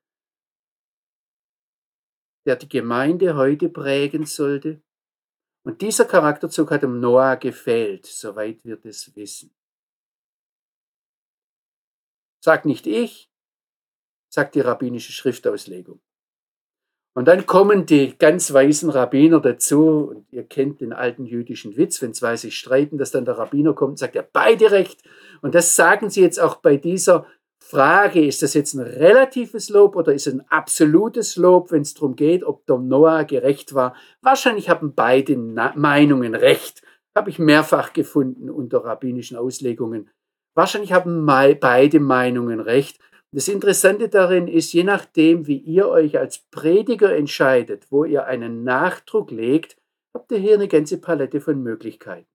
der die Gemeinde heute prägen sollte. Und dieser Charakterzug hat dem Noah gefehlt, soweit wir das wissen. Sagt nicht ich, sagt die rabbinische Schriftauslegung. Und dann kommen die ganz weisen Rabbiner dazu, und ihr kennt den alten jüdischen Witz, wenn zwei sich streiten, dass dann der Rabbiner kommt und sagt, ja, beide recht. Und das sagen sie jetzt auch bei dieser Frage, ist das jetzt ein relatives Lob oder ist es ein absolutes Lob, wenn es darum geht, ob der Noah gerecht war? Wahrscheinlich haben beide Meinungen recht. Habe ich mehrfach gefunden unter rabbinischen Auslegungen. Wahrscheinlich haben beide Meinungen recht. Das Interessante darin ist, je nachdem, wie ihr euch als Prediger entscheidet, wo ihr einen Nachdruck legt, habt ihr hier eine ganze Palette von Möglichkeiten.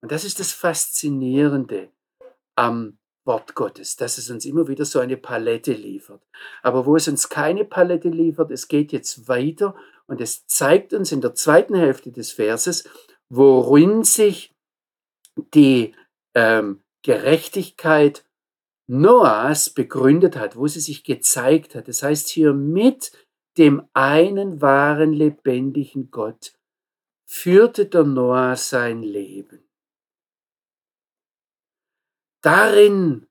Und das ist das Faszinierende am Wort Gottes, dass es uns immer wieder so eine Palette liefert. Aber wo es uns keine Palette liefert, es geht jetzt weiter und es zeigt uns in der zweiten Hälfte des Verses, worin sich die ähm, Gerechtigkeit Noahs begründet hat, wo sie sich gezeigt hat. Das heißt hier mit dem einen wahren lebendigen Gott führte der Noah sein Leben. Darin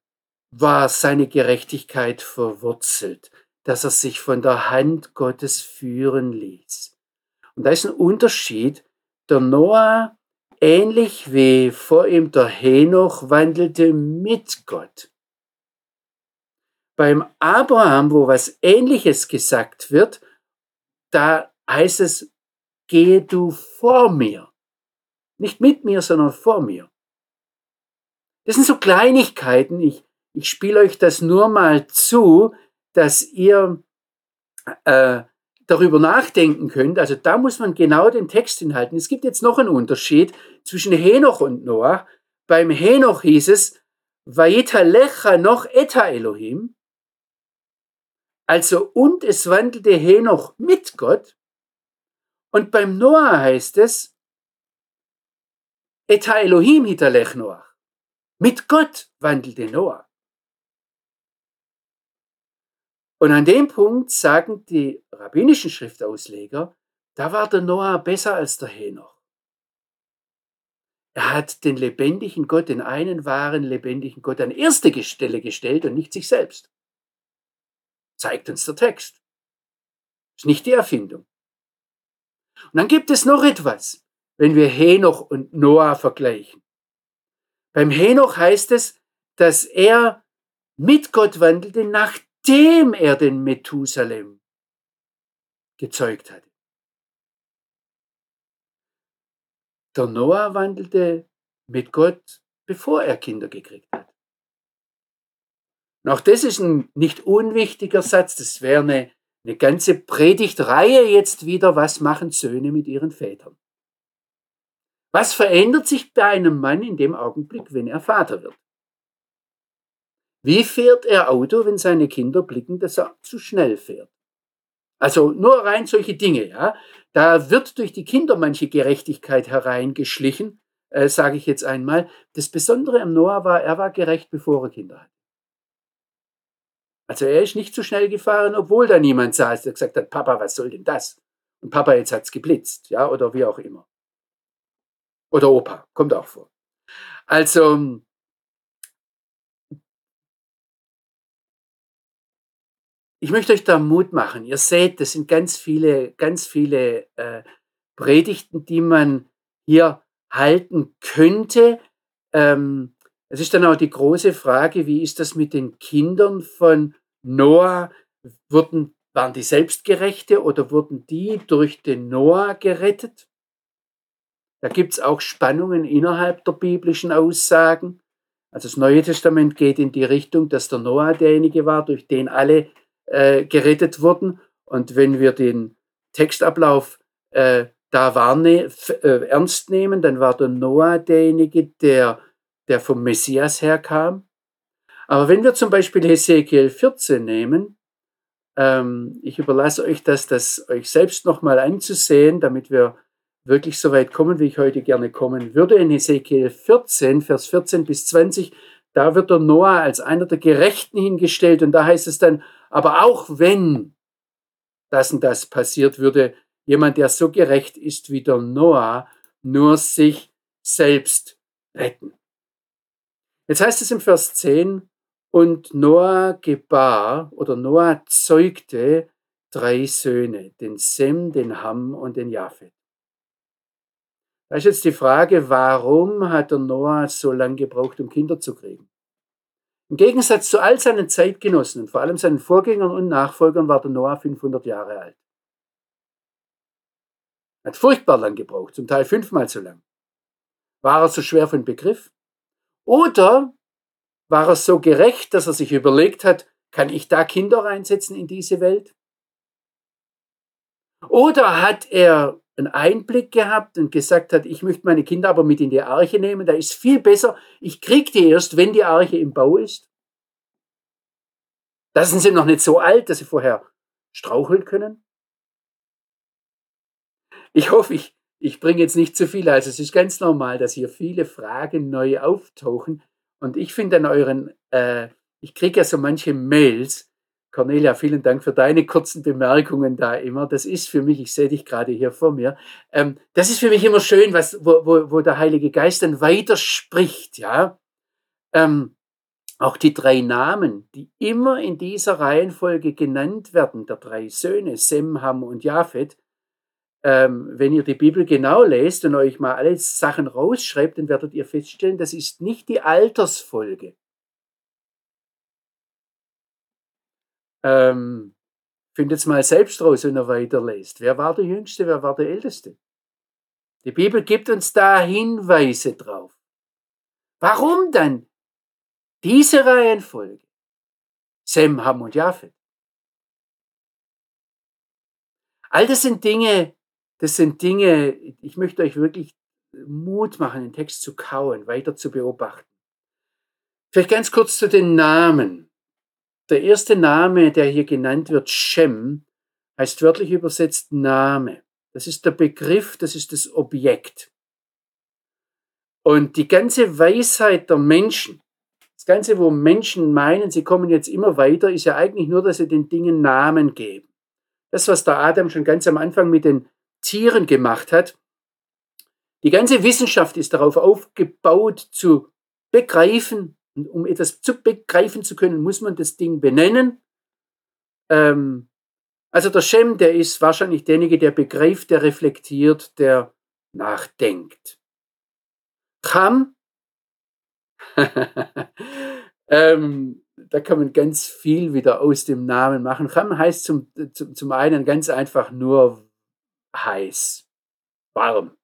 war seine Gerechtigkeit verwurzelt, dass er sich von der Hand Gottes führen ließ. Und da ist ein Unterschied. Der Noah, ähnlich wie vor ihm der Henoch, wandelte mit Gott. Beim Abraham, wo was Ähnliches gesagt wird, da heißt es, gehe du vor mir. Nicht mit mir, sondern vor mir. Das sind so Kleinigkeiten. Ich, ich spiele euch das nur mal zu, dass ihr äh, darüber nachdenken könnt. Also da muss man genau den Text hinhalten. Es gibt jetzt noch einen Unterschied zwischen Henoch und Noah. Beim Henoch hieß es, Vayeta lecha noch eta Elohim. Also, und es wandelte Henoch mit Gott. Und beim Noah heißt es, Eta Elohim hitalech Noach. Mit Gott wandelte Noah. Und an dem Punkt sagen die rabbinischen Schriftausleger, da war der Noah besser als der Henoch. Er hat den lebendigen Gott, den einen wahren lebendigen Gott an erste Stelle gestellt und nicht sich selbst zeigt uns der Text. Ist nicht die Erfindung. Und dann gibt es noch etwas, wenn wir Henoch und Noah vergleichen. Beim Henoch heißt es, dass er mit Gott wandelte, nachdem er den Methusalem gezeugt hatte. Der Noah wandelte mit Gott, bevor er Kinder gekriegt hat. Und auch das ist ein nicht unwichtiger Satz. Das wäre eine, eine ganze Predigtreihe jetzt wieder. Was machen Söhne mit ihren Vätern? Was verändert sich bei einem Mann in dem Augenblick, wenn er Vater wird? Wie fährt er Auto, wenn seine Kinder blicken, dass er zu schnell fährt? Also nur rein solche Dinge, ja. Da wird durch die Kinder manche Gerechtigkeit hereingeschlichen, äh, sage ich jetzt einmal. Das Besondere am Noah war, er war gerecht, bevor er Kinder hatte. Also er ist nicht zu schnell gefahren, obwohl da niemand saß, der gesagt hat, Papa, was soll denn das? Und Papa, jetzt hat's geblitzt, ja, oder wie auch immer. Oder Opa, kommt auch vor. Also, ich möchte euch da Mut machen. Ihr seht, das sind ganz viele, ganz viele äh, Predigten, die man hier halten könnte. Ähm, es ist dann auch die große Frage, wie ist das mit den Kindern von Noah? Wurden, waren die Selbstgerechte oder wurden die durch den Noah gerettet? Da gibt es auch Spannungen innerhalb der biblischen Aussagen. Also das Neue Testament geht in die Richtung, dass der Noah derjenige war, durch den alle äh, gerettet wurden. Und wenn wir den Textablauf äh, da warne, äh, ernst nehmen, dann war der Noah derjenige, der der vom Messias herkam. Aber wenn wir zum Beispiel Hesekiel 14 nehmen, ähm, ich überlasse euch das, das euch selbst nochmal anzusehen, damit wir wirklich so weit kommen, wie ich heute gerne kommen würde. In Hesekiel 14, Vers 14 bis 20, da wird der Noah als einer der Gerechten hingestellt und da heißt es dann, aber auch wenn das und das passiert, würde jemand, der so gerecht ist wie der Noah, nur sich selbst retten. Jetzt heißt es im Vers 10, und Noah gebar oder Noah zeugte drei Söhne, den Sem, den Ham und den Japhet. Da ist jetzt die Frage, warum hat der Noah so lange gebraucht, um Kinder zu kriegen? Im Gegensatz zu all seinen Zeitgenossen und vor allem seinen Vorgängern und Nachfolgern war der Noah 500 Jahre alt. Hat furchtbar lang gebraucht, zum Teil fünfmal so lang. War er so schwer von Begriff? Oder war er so gerecht, dass er sich überlegt hat, kann ich da Kinder reinsetzen in diese Welt? Oder hat er einen Einblick gehabt und gesagt hat, ich möchte meine Kinder aber mit in die Arche nehmen, da ist viel besser, ich kriege die erst, wenn die Arche im Bau ist. Da sind sie noch nicht so alt, dass sie vorher straucheln können. Ich hoffe, ich ich bringe jetzt nicht zu viel. Also es ist ganz normal, dass hier viele Fragen neu auftauchen. Und ich finde an euren, äh, ich kriege ja so manche Mails. Cornelia, vielen Dank für deine kurzen Bemerkungen da immer. Das ist für mich, ich sehe dich gerade hier vor mir, ähm, das ist für mich immer schön, was, wo, wo, wo der Heilige Geist dann weiterspricht, ja. Ähm, auch die drei Namen, die immer in dieser Reihenfolge genannt werden, der drei Söhne, Sem, Ham und Japhet, ähm, wenn ihr die Bibel genau lest und euch mal alle Sachen rausschreibt, dann werdet ihr feststellen, das ist nicht die Altersfolge. Ähm, findet es mal selbst raus, wenn ihr weiterlest. Wer war der Jüngste, wer war der Älteste? Die Bibel gibt uns da Hinweise drauf. Warum dann diese Reihenfolge? Sem, Ham und Japhet. All das sind Dinge, das sind Dinge, ich möchte euch wirklich Mut machen, den Text zu kauen, weiter zu beobachten. Vielleicht ganz kurz zu den Namen. Der erste Name, der hier genannt wird, Shem, heißt wörtlich übersetzt Name. Das ist der Begriff, das ist das Objekt. Und die ganze Weisheit der Menschen, das Ganze, wo Menschen meinen, sie kommen jetzt immer weiter, ist ja eigentlich nur, dass sie den Dingen Namen geben. Das, was der Adam schon ganz am Anfang mit den Tieren gemacht hat. Die ganze Wissenschaft ist darauf aufgebaut, zu begreifen. Und um etwas zu begreifen zu können, muss man das Ding benennen. Ähm, also der Shem, der ist wahrscheinlich derjenige, der begreift, der reflektiert, der nachdenkt. Cham, ähm, da kann man ganz viel wieder aus dem Namen machen. Cham heißt zum, zum, zum einen ganz einfach nur heiß, warm.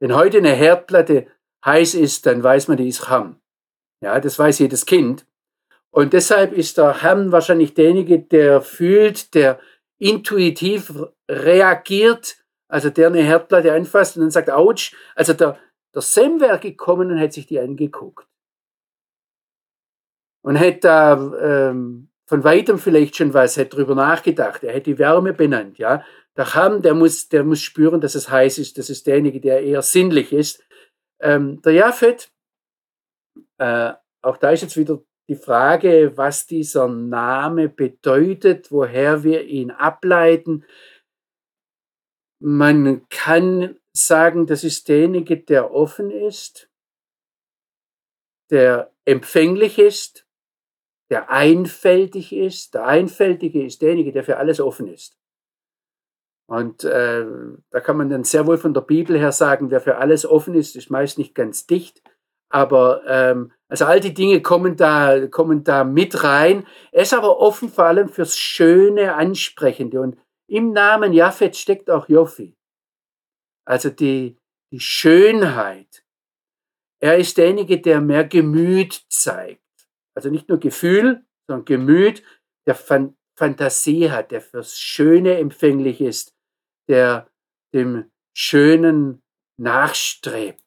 Wenn heute eine Herdplatte heiß ist, dann weiß man, die ist Cham. Ja, das weiß jedes Kind. Und deshalb ist der Herr wahrscheinlich derjenige, der fühlt, der intuitiv reagiert, also der eine Herdplatte anfasst und dann sagt, ouch. Also der, der Sam wäre gekommen und hätte sich die angeguckt. Und hätte da ähm, von weitem vielleicht schon was, hätte drüber nachgedacht. Er hätte die Wärme benannt, ja. Der Ham, der muss, der muss spüren, dass es heiß ist. Das ist derjenige, der eher sinnlich ist. Ähm, der Jafet, äh, auch da ist jetzt wieder die Frage, was dieser Name bedeutet, woher wir ihn ableiten. Man kann sagen, das ist derjenige, der offen ist, der empfänglich ist, der einfältig ist. Der Einfältige ist derjenige, der für alles offen ist. Und äh, da kann man dann sehr wohl von der Bibel her sagen, wer für alles offen ist, ist meist nicht ganz dicht. Aber ähm, also all die Dinge kommen da, kommen da mit rein. Er ist aber offen vor allem fürs Schöne, Ansprechende. Und im Namen Japhet steckt auch Joffi. Also die, die Schönheit. Er ist derjenige, der mehr Gemüt zeigt. Also nicht nur Gefühl, sondern Gemüt, der Fan Fantasie hat, der fürs Schöne empfänglich ist, der dem Schönen nachstrebt.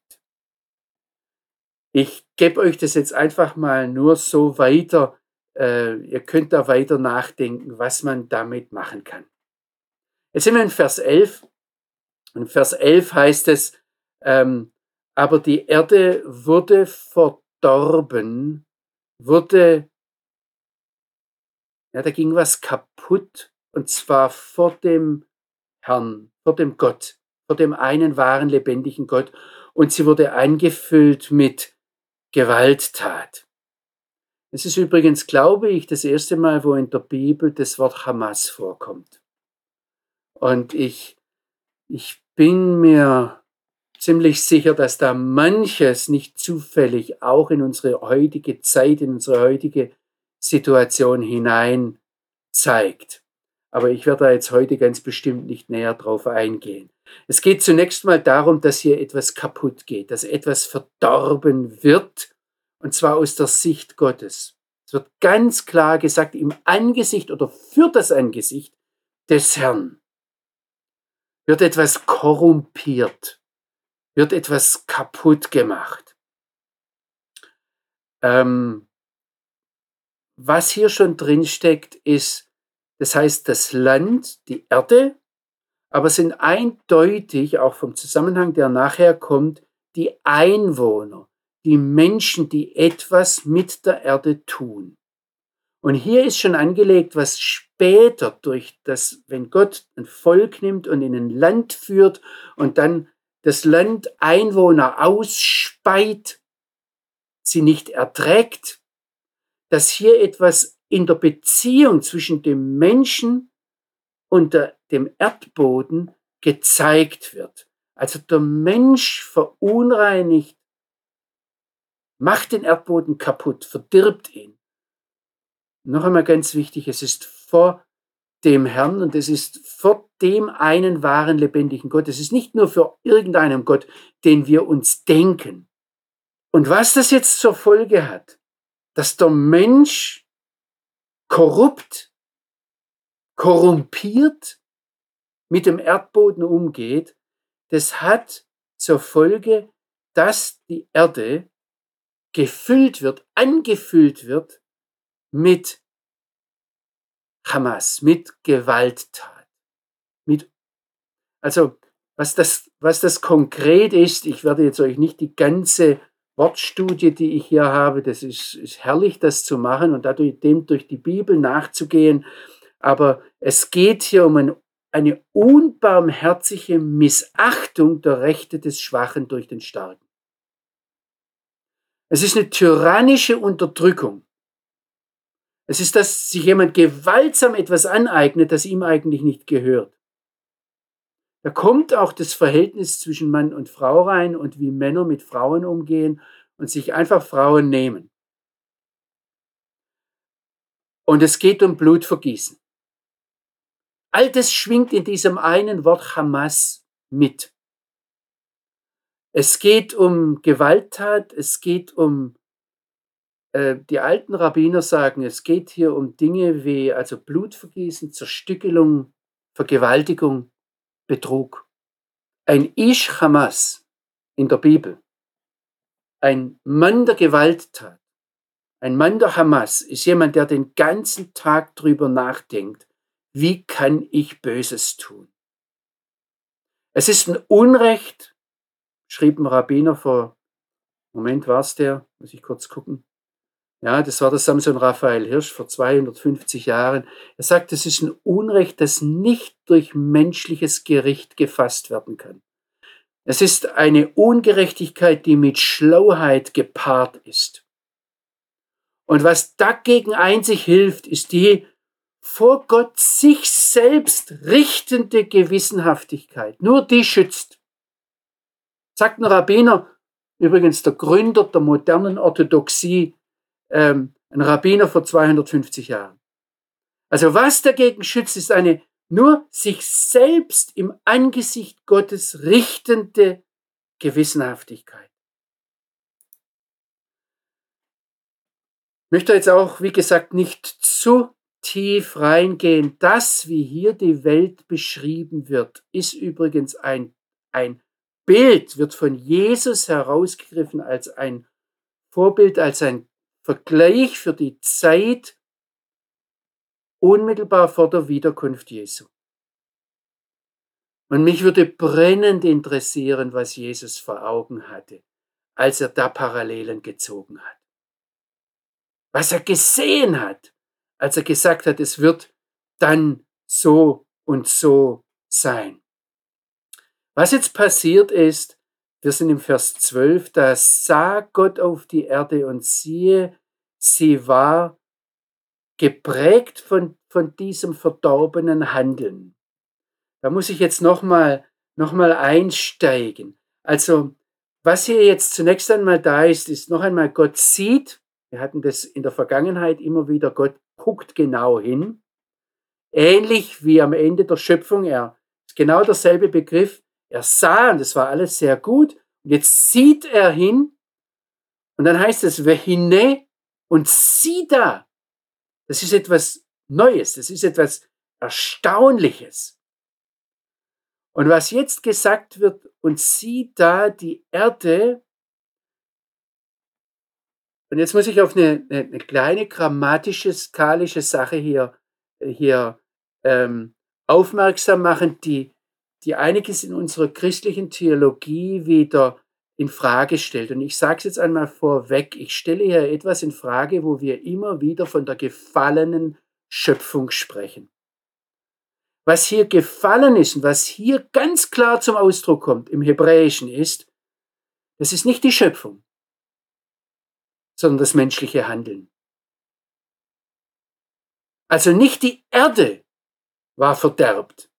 Ich gebe euch das jetzt einfach mal nur so weiter. Äh, ihr könnt da weiter nachdenken, was man damit machen kann. Jetzt sind wir in Vers 11. In Vers 11 heißt es, ähm, aber die Erde wurde verdorben, wurde, ja, da ging was kaputt, und zwar vor dem Herrn, vor dem Gott, vor dem einen wahren lebendigen Gott. Und sie wurde eingefüllt mit Gewalttat. Es ist übrigens, glaube ich, das erste Mal, wo in der Bibel das Wort Hamas vorkommt. Und ich, ich bin mir ziemlich sicher, dass da manches nicht zufällig auch in unsere heutige Zeit, in unsere heutige Situation hinein zeigt. Aber ich werde da jetzt heute ganz bestimmt nicht näher drauf eingehen. Es geht zunächst mal darum, dass hier etwas kaputt geht, dass etwas verdorben wird, und zwar aus der Sicht Gottes. Es wird ganz klar gesagt, im Angesicht oder für das Angesicht des Herrn wird etwas korrumpiert, wird etwas kaputt gemacht. Ähm, was hier schon drin steckt, ist das heißt, das Land, die Erde, aber sind eindeutig, auch vom Zusammenhang, der nachher kommt, die Einwohner, die Menschen, die etwas mit der Erde tun. Und hier ist schon angelegt, was später durch das, wenn Gott ein Volk nimmt und in ein Land führt und dann das Land Einwohner ausspeit, sie nicht erträgt, dass hier etwas in der Beziehung zwischen dem Menschen und der, dem Erdboden gezeigt wird. Also der Mensch verunreinigt, macht den Erdboden kaputt, verdirbt ihn. Noch einmal ganz wichtig, es ist vor dem Herrn und es ist vor dem einen wahren lebendigen Gott. Es ist nicht nur für irgendeinen Gott, den wir uns denken. Und was das jetzt zur Folge hat, dass der Mensch korrupt, korrumpiert mit dem Erdboden umgeht, das hat zur Folge, dass die Erde gefüllt wird, angefüllt wird mit Hamas, mit Gewalttat. Mit, also, was das, was das konkret ist, ich werde jetzt euch nicht die ganze Wortstudie, die ich hier habe. Das ist, ist herrlich, das zu machen und dadurch dem durch die Bibel nachzugehen. Aber es geht hier um ein, eine unbarmherzige Missachtung der Rechte des Schwachen durch den Starken. Es ist eine tyrannische Unterdrückung. Es ist, dass sich jemand gewaltsam etwas aneignet, das ihm eigentlich nicht gehört. Da kommt auch das Verhältnis zwischen Mann und Frau rein und wie Männer mit Frauen umgehen und sich einfach Frauen nehmen. Und es geht um Blutvergießen. All das schwingt in diesem einen Wort Hamas mit. Es geht um Gewalttat, es geht um äh, die alten Rabbiner sagen, es geht hier um Dinge wie also Blutvergießen, Zerstückelung, Vergewaltigung, Betrug. Ein Ish Hamas in der Bibel, ein Mann der Gewalttat, ein Mann der Hamas ist jemand, der den ganzen Tag drüber nachdenkt, wie kann ich Böses tun? Es ist ein Unrecht, schrieb ein Rabbiner vor, Moment war es der, muss ich kurz gucken. Ja, das war der Samson Raphael Hirsch vor 250 Jahren. Er sagt, es ist ein Unrecht, das nicht durch menschliches Gericht gefasst werden kann. Es ist eine Ungerechtigkeit, die mit Schlauheit gepaart ist. Und was dagegen einzig hilft, ist die vor Gott sich selbst richtende Gewissenhaftigkeit. Nur die schützt. Sagt ein Rabbiner, übrigens der Gründer der modernen Orthodoxie, ähm, ein Rabbiner vor 250 Jahren. Also was dagegen schützt, ist eine nur sich selbst im Angesicht Gottes richtende Gewissenhaftigkeit. Ich möchte jetzt auch, wie gesagt, nicht zu tief reingehen. Das, wie hier die Welt beschrieben wird, ist übrigens ein, ein Bild, wird von Jesus herausgegriffen als ein Vorbild, als ein Vergleich für die Zeit unmittelbar vor der Wiederkunft Jesu. Und mich würde brennend interessieren, was Jesus vor Augen hatte, als er da Parallelen gezogen hat was er gesehen hat, als er gesagt hat, es wird dann so und so sein. Was jetzt passiert ist, wir sind im Vers 12, da sah Gott auf die Erde und siehe, sie war geprägt von, von diesem verdorbenen Handeln. Da muss ich jetzt nochmal noch mal einsteigen. Also, was hier jetzt zunächst einmal da ist, ist noch einmal, Gott sieht, wir hatten das in der Vergangenheit immer wieder, Gott guckt genau hin. Ähnlich wie am Ende der Schöpfung, er ist genau derselbe Begriff. Er sah, und das war alles sehr gut, und jetzt sieht er hin, und dann heißt es, Vehine, und sieh da. Das ist etwas Neues, das ist etwas Erstaunliches. Und was jetzt gesagt wird, und sieh da die Erde, und jetzt muss ich auf eine, eine kleine grammatische, skalische Sache hier, hier ähm, aufmerksam machen, die, die einiges in unserer christlichen Theologie wieder in Frage stellt. Und ich sage es jetzt einmal vorweg, ich stelle hier etwas in Frage, wo wir immer wieder von der gefallenen Schöpfung sprechen. Was hier gefallen ist und was hier ganz klar zum Ausdruck kommt im Hebräischen ist, das ist nicht die Schöpfung sondern das menschliche Handeln. Also nicht die Erde war verderbt,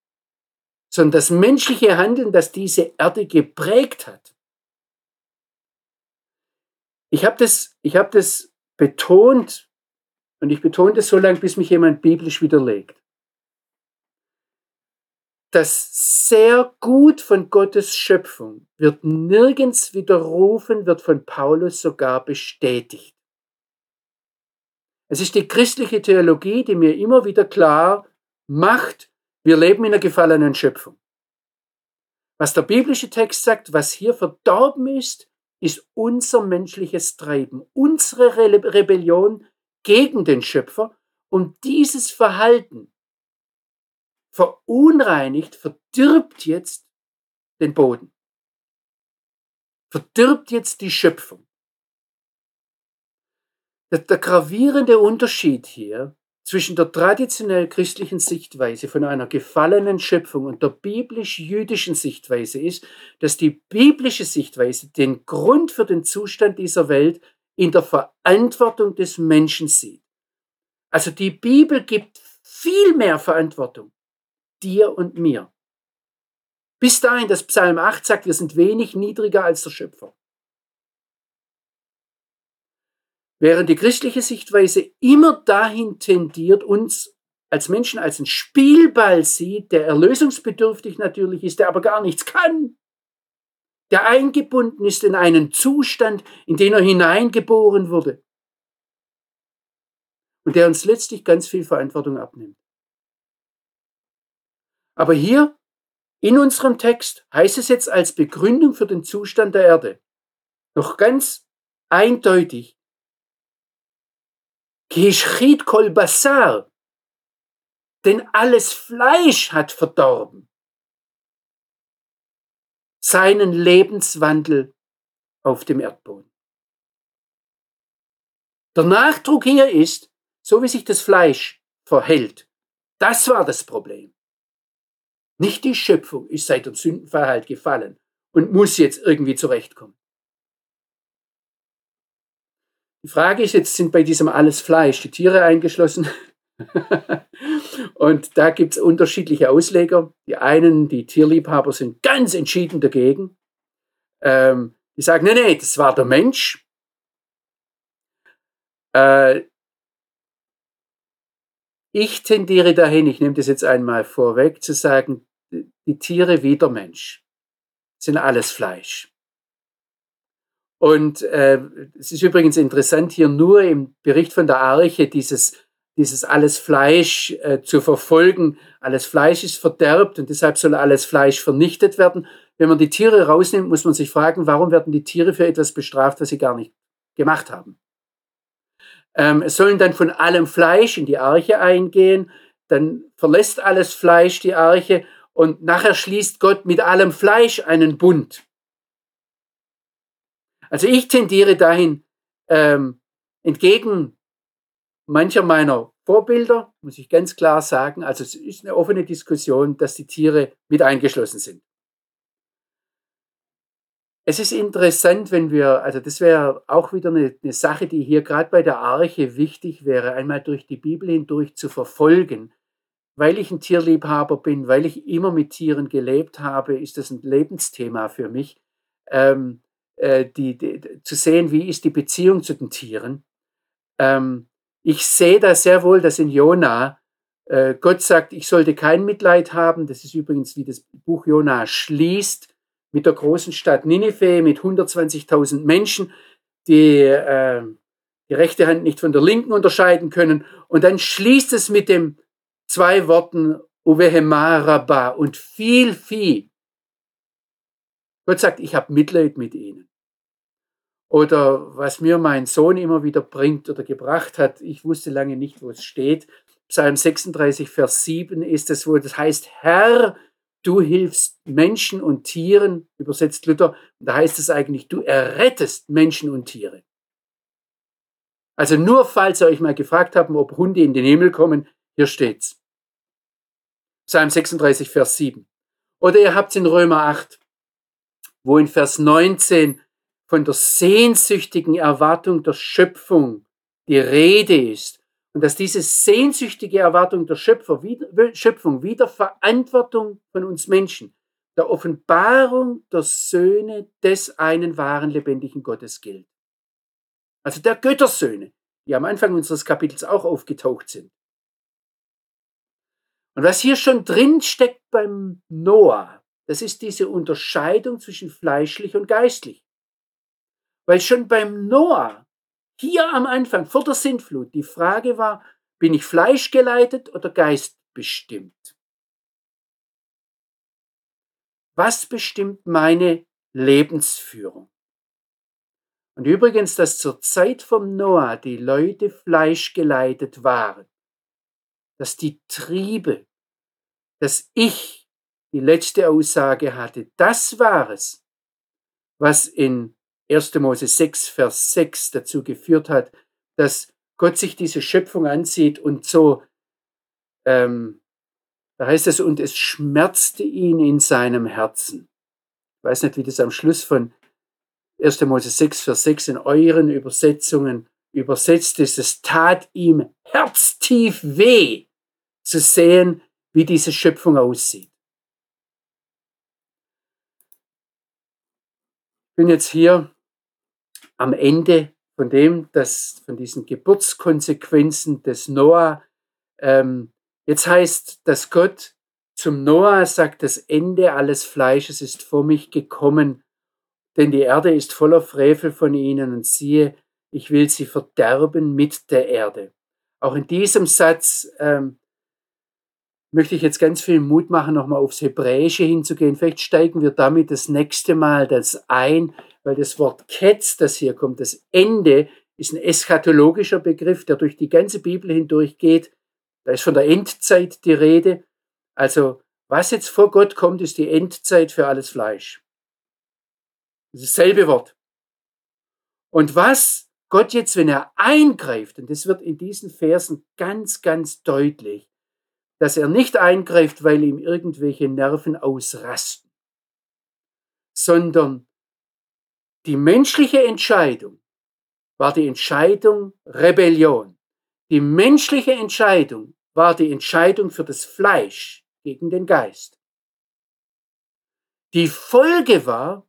sondern das menschliche Handeln, das diese Erde geprägt hat. Ich habe das, hab das betont und ich betone das so lange, bis mich jemand biblisch widerlegt das sehr gut von Gottes Schöpfung wird nirgends widerrufen, wird von Paulus sogar bestätigt. Es ist die christliche Theologie, die mir immer wieder klar macht, wir leben in einer gefallenen Schöpfung. Was der biblische Text sagt, was hier verdorben ist, ist unser menschliches Treiben, unsere Rebellion gegen den Schöpfer und dieses Verhalten verunreinigt, verdirbt jetzt den Boden. Verdirbt jetzt die Schöpfung. Der, der gravierende Unterschied hier zwischen der traditionell christlichen Sichtweise von einer gefallenen Schöpfung und der biblisch-jüdischen Sichtweise ist, dass die biblische Sichtweise den Grund für den Zustand dieser Welt in der Verantwortung des Menschen sieht. Also die Bibel gibt viel mehr Verantwortung dir und mir. Bis dahin, dass Psalm 8 sagt, wir sind wenig niedriger als der Schöpfer. Während die christliche Sichtweise immer dahin tendiert, uns als Menschen als einen Spielball sieht, der erlösungsbedürftig natürlich ist, der aber gar nichts kann, der eingebunden ist in einen Zustand, in den er hineingeboren wurde. und der uns letztlich ganz viel Verantwortung abnimmt. Aber hier in unserem Text heißt es jetzt als Begründung für den Zustand der Erde noch ganz eindeutig, Geschriet kol basar, denn alles Fleisch hat verdorben seinen Lebenswandel auf dem Erdboden. Der Nachdruck hier ist, so wie sich das Fleisch verhält, das war das Problem. Nicht die Schöpfung ist seit dem Sündenfall halt gefallen und muss jetzt irgendwie zurechtkommen. Die Frage ist jetzt, sind bei diesem alles Fleisch die Tiere eingeschlossen? und da gibt es unterschiedliche Ausleger. Die einen, die Tierliebhaber, sind ganz entschieden dagegen. Ähm, die sagen, nee, nee, das war der Mensch. Äh, ich tendiere dahin, ich nehme das jetzt einmal vorweg, zu sagen, die Tiere wie der Mensch sind alles Fleisch. Und äh, es ist übrigens interessant, hier nur im Bericht von der Arche dieses, dieses alles Fleisch äh, zu verfolgen. Alles Fleisch ist verderbt und deshalb soll alles Fleisch vernichtet werden. Wenn man die Tiere rausnimmt, muss man sich fragen, warum werden die Tiere für etwas bestraft, was sie gar nicht gemacht haben. Ähm, es sollen dann von allem Fleisch in die Arche eingehen, dann verlässt alles Fleisch die Arche und nachher schließt Gott mit allem Fleisch einen Bund. Also ich tendiere dahin, ähm, entgegen mancher meiner Vorbilder, muss ich ganz klar sagen, also es ist eine offene Diskussion, dass die Tiere mit eingeschlossen sind. Es ist interessant, wenn wir, also das wäre auch wieder eine, eine Sache, die hier gerade bei der Arche wichtig wäre, einmal durch die Bibel hindurch zu verfolgen. Weil ich ein Tierliebhaber bin, weil ich immer mit Tieren gelebt habe, ist das ein Lebensthema für mich. Ähm, äh, die, die, zu sehen, wie ist die Beziehung zu den Tieren. Ähm, ich sehe da sehr wohl, dass in Jona äh, Gott sagt, ich sollte kein Mitleid haben. Das ist übrigens, wie das Buch Jona schließt, mit der großen Stadt Ninive, mit 120.000 Menschen, die äh, die rechte Hand nicht von der linken unterscheiden können. Und dann schließt es mit dem zwei Worten Uvehemaraba und viel Vieh. Gott sagt, ich habe Mitleid mit ihnen. Oder was mir mein Sohn immer wieder bringt oder gebracht hat, ich wusste lange nicht, wo es steht. Psalm 36, Vers 7 ist es, wo das heißt, Herr, du hilfst Menschen und Tieren, übersetzt Luther, da heißt es eigentlich, du errettest Menschen und Tiere. Also nur falls ihr euch mal gefragt habt, ob Hunde in den Himmel kommen, hier steht's. Psalm 36, Vers 7. Oder ihr habt in Römer 8, wo in Vers 19 von der sehnsüchtigen Erwartung der Schöpfung die Rede ist und dass diese sehnsüchtige Erwartung der Schöpfer, Schöpfung wieder Verantwortung von uns Menschen, der Offenbarung der Söhne des einen wahren lebendigen Gottes gilt. Also der Göttersöhne, die am Anfang unseres Kapitels auch aufgetaucht sind. Und was hier schon drin steckt beim Noah, das ist diese Unterscheidung zwischen fleischlich und geistlich. Weil schon beim Noah, hier am Anfang, vor der Sintflut, die Frage war, bin ich fleischgeleitet oder geistbestimmt? Was bestimmt meine Lebensführung? Und übrigens, dass zur Zeit vom Noah die Leute fleischgeleitet waren, dass die Triebe, dass ich die letzte Aussage hatte, das war es, was in 1. Mose 6, Vers 6 dazu geführt hat, dass Gott sich diese Schöpfung ansieht und so, ähm, da heißt es, und es schmerzte ihn in seinem Herzen. Ich weiß nicht, wie das am Schluss von 1. Mose 6, Vers 6 in euren Übersetzungen übersetzt ist. Es tat ihm herztief weh zu sehen, wie diese Schöpfung aussieht. Ich bin jetzt hier am Ende von dem, dass von diesen Geburtskonsequenzen des Noah, ähm, jetzt heißt, dass Gott zum Noah sagt, das Ende alles Fleisches ist vor mich gekommen, denn die Erde ist voller Frevel von ihnen und siehe, ich will sie verderben mit der Erde. Auch in diesem Satz ähm, möchte ich jetzt ganz viel Mut machen, nochmal aufs Hebräische hinzugehen. Vielleicht steigen wir damit das nächste Mal das ein, weil das Wort Ketz, das hier kommt, das Ende, ist ein eschatologischer Begriff, der durch die ganze Bibel hindurch geht. Da ist von der Endzeit die Rede. Also, was jetzt vor Gott kommt, ist die Endzeit für alles Fleisch. Das ist dasselbe Wort. Und was Gott jetzt, wenn er eingreift, und das wird in diesen Versen ganz, ganz deutlich, dass er nicht eingreift, weil ihm irgendwelche Nerven ausrasten, sondern die menschliche Entscheidung war die Entscheidung Rebellion. Die menschliche Entscheidung war die Entscheidung für das Fleisch gegen den Geist. Die Folge war,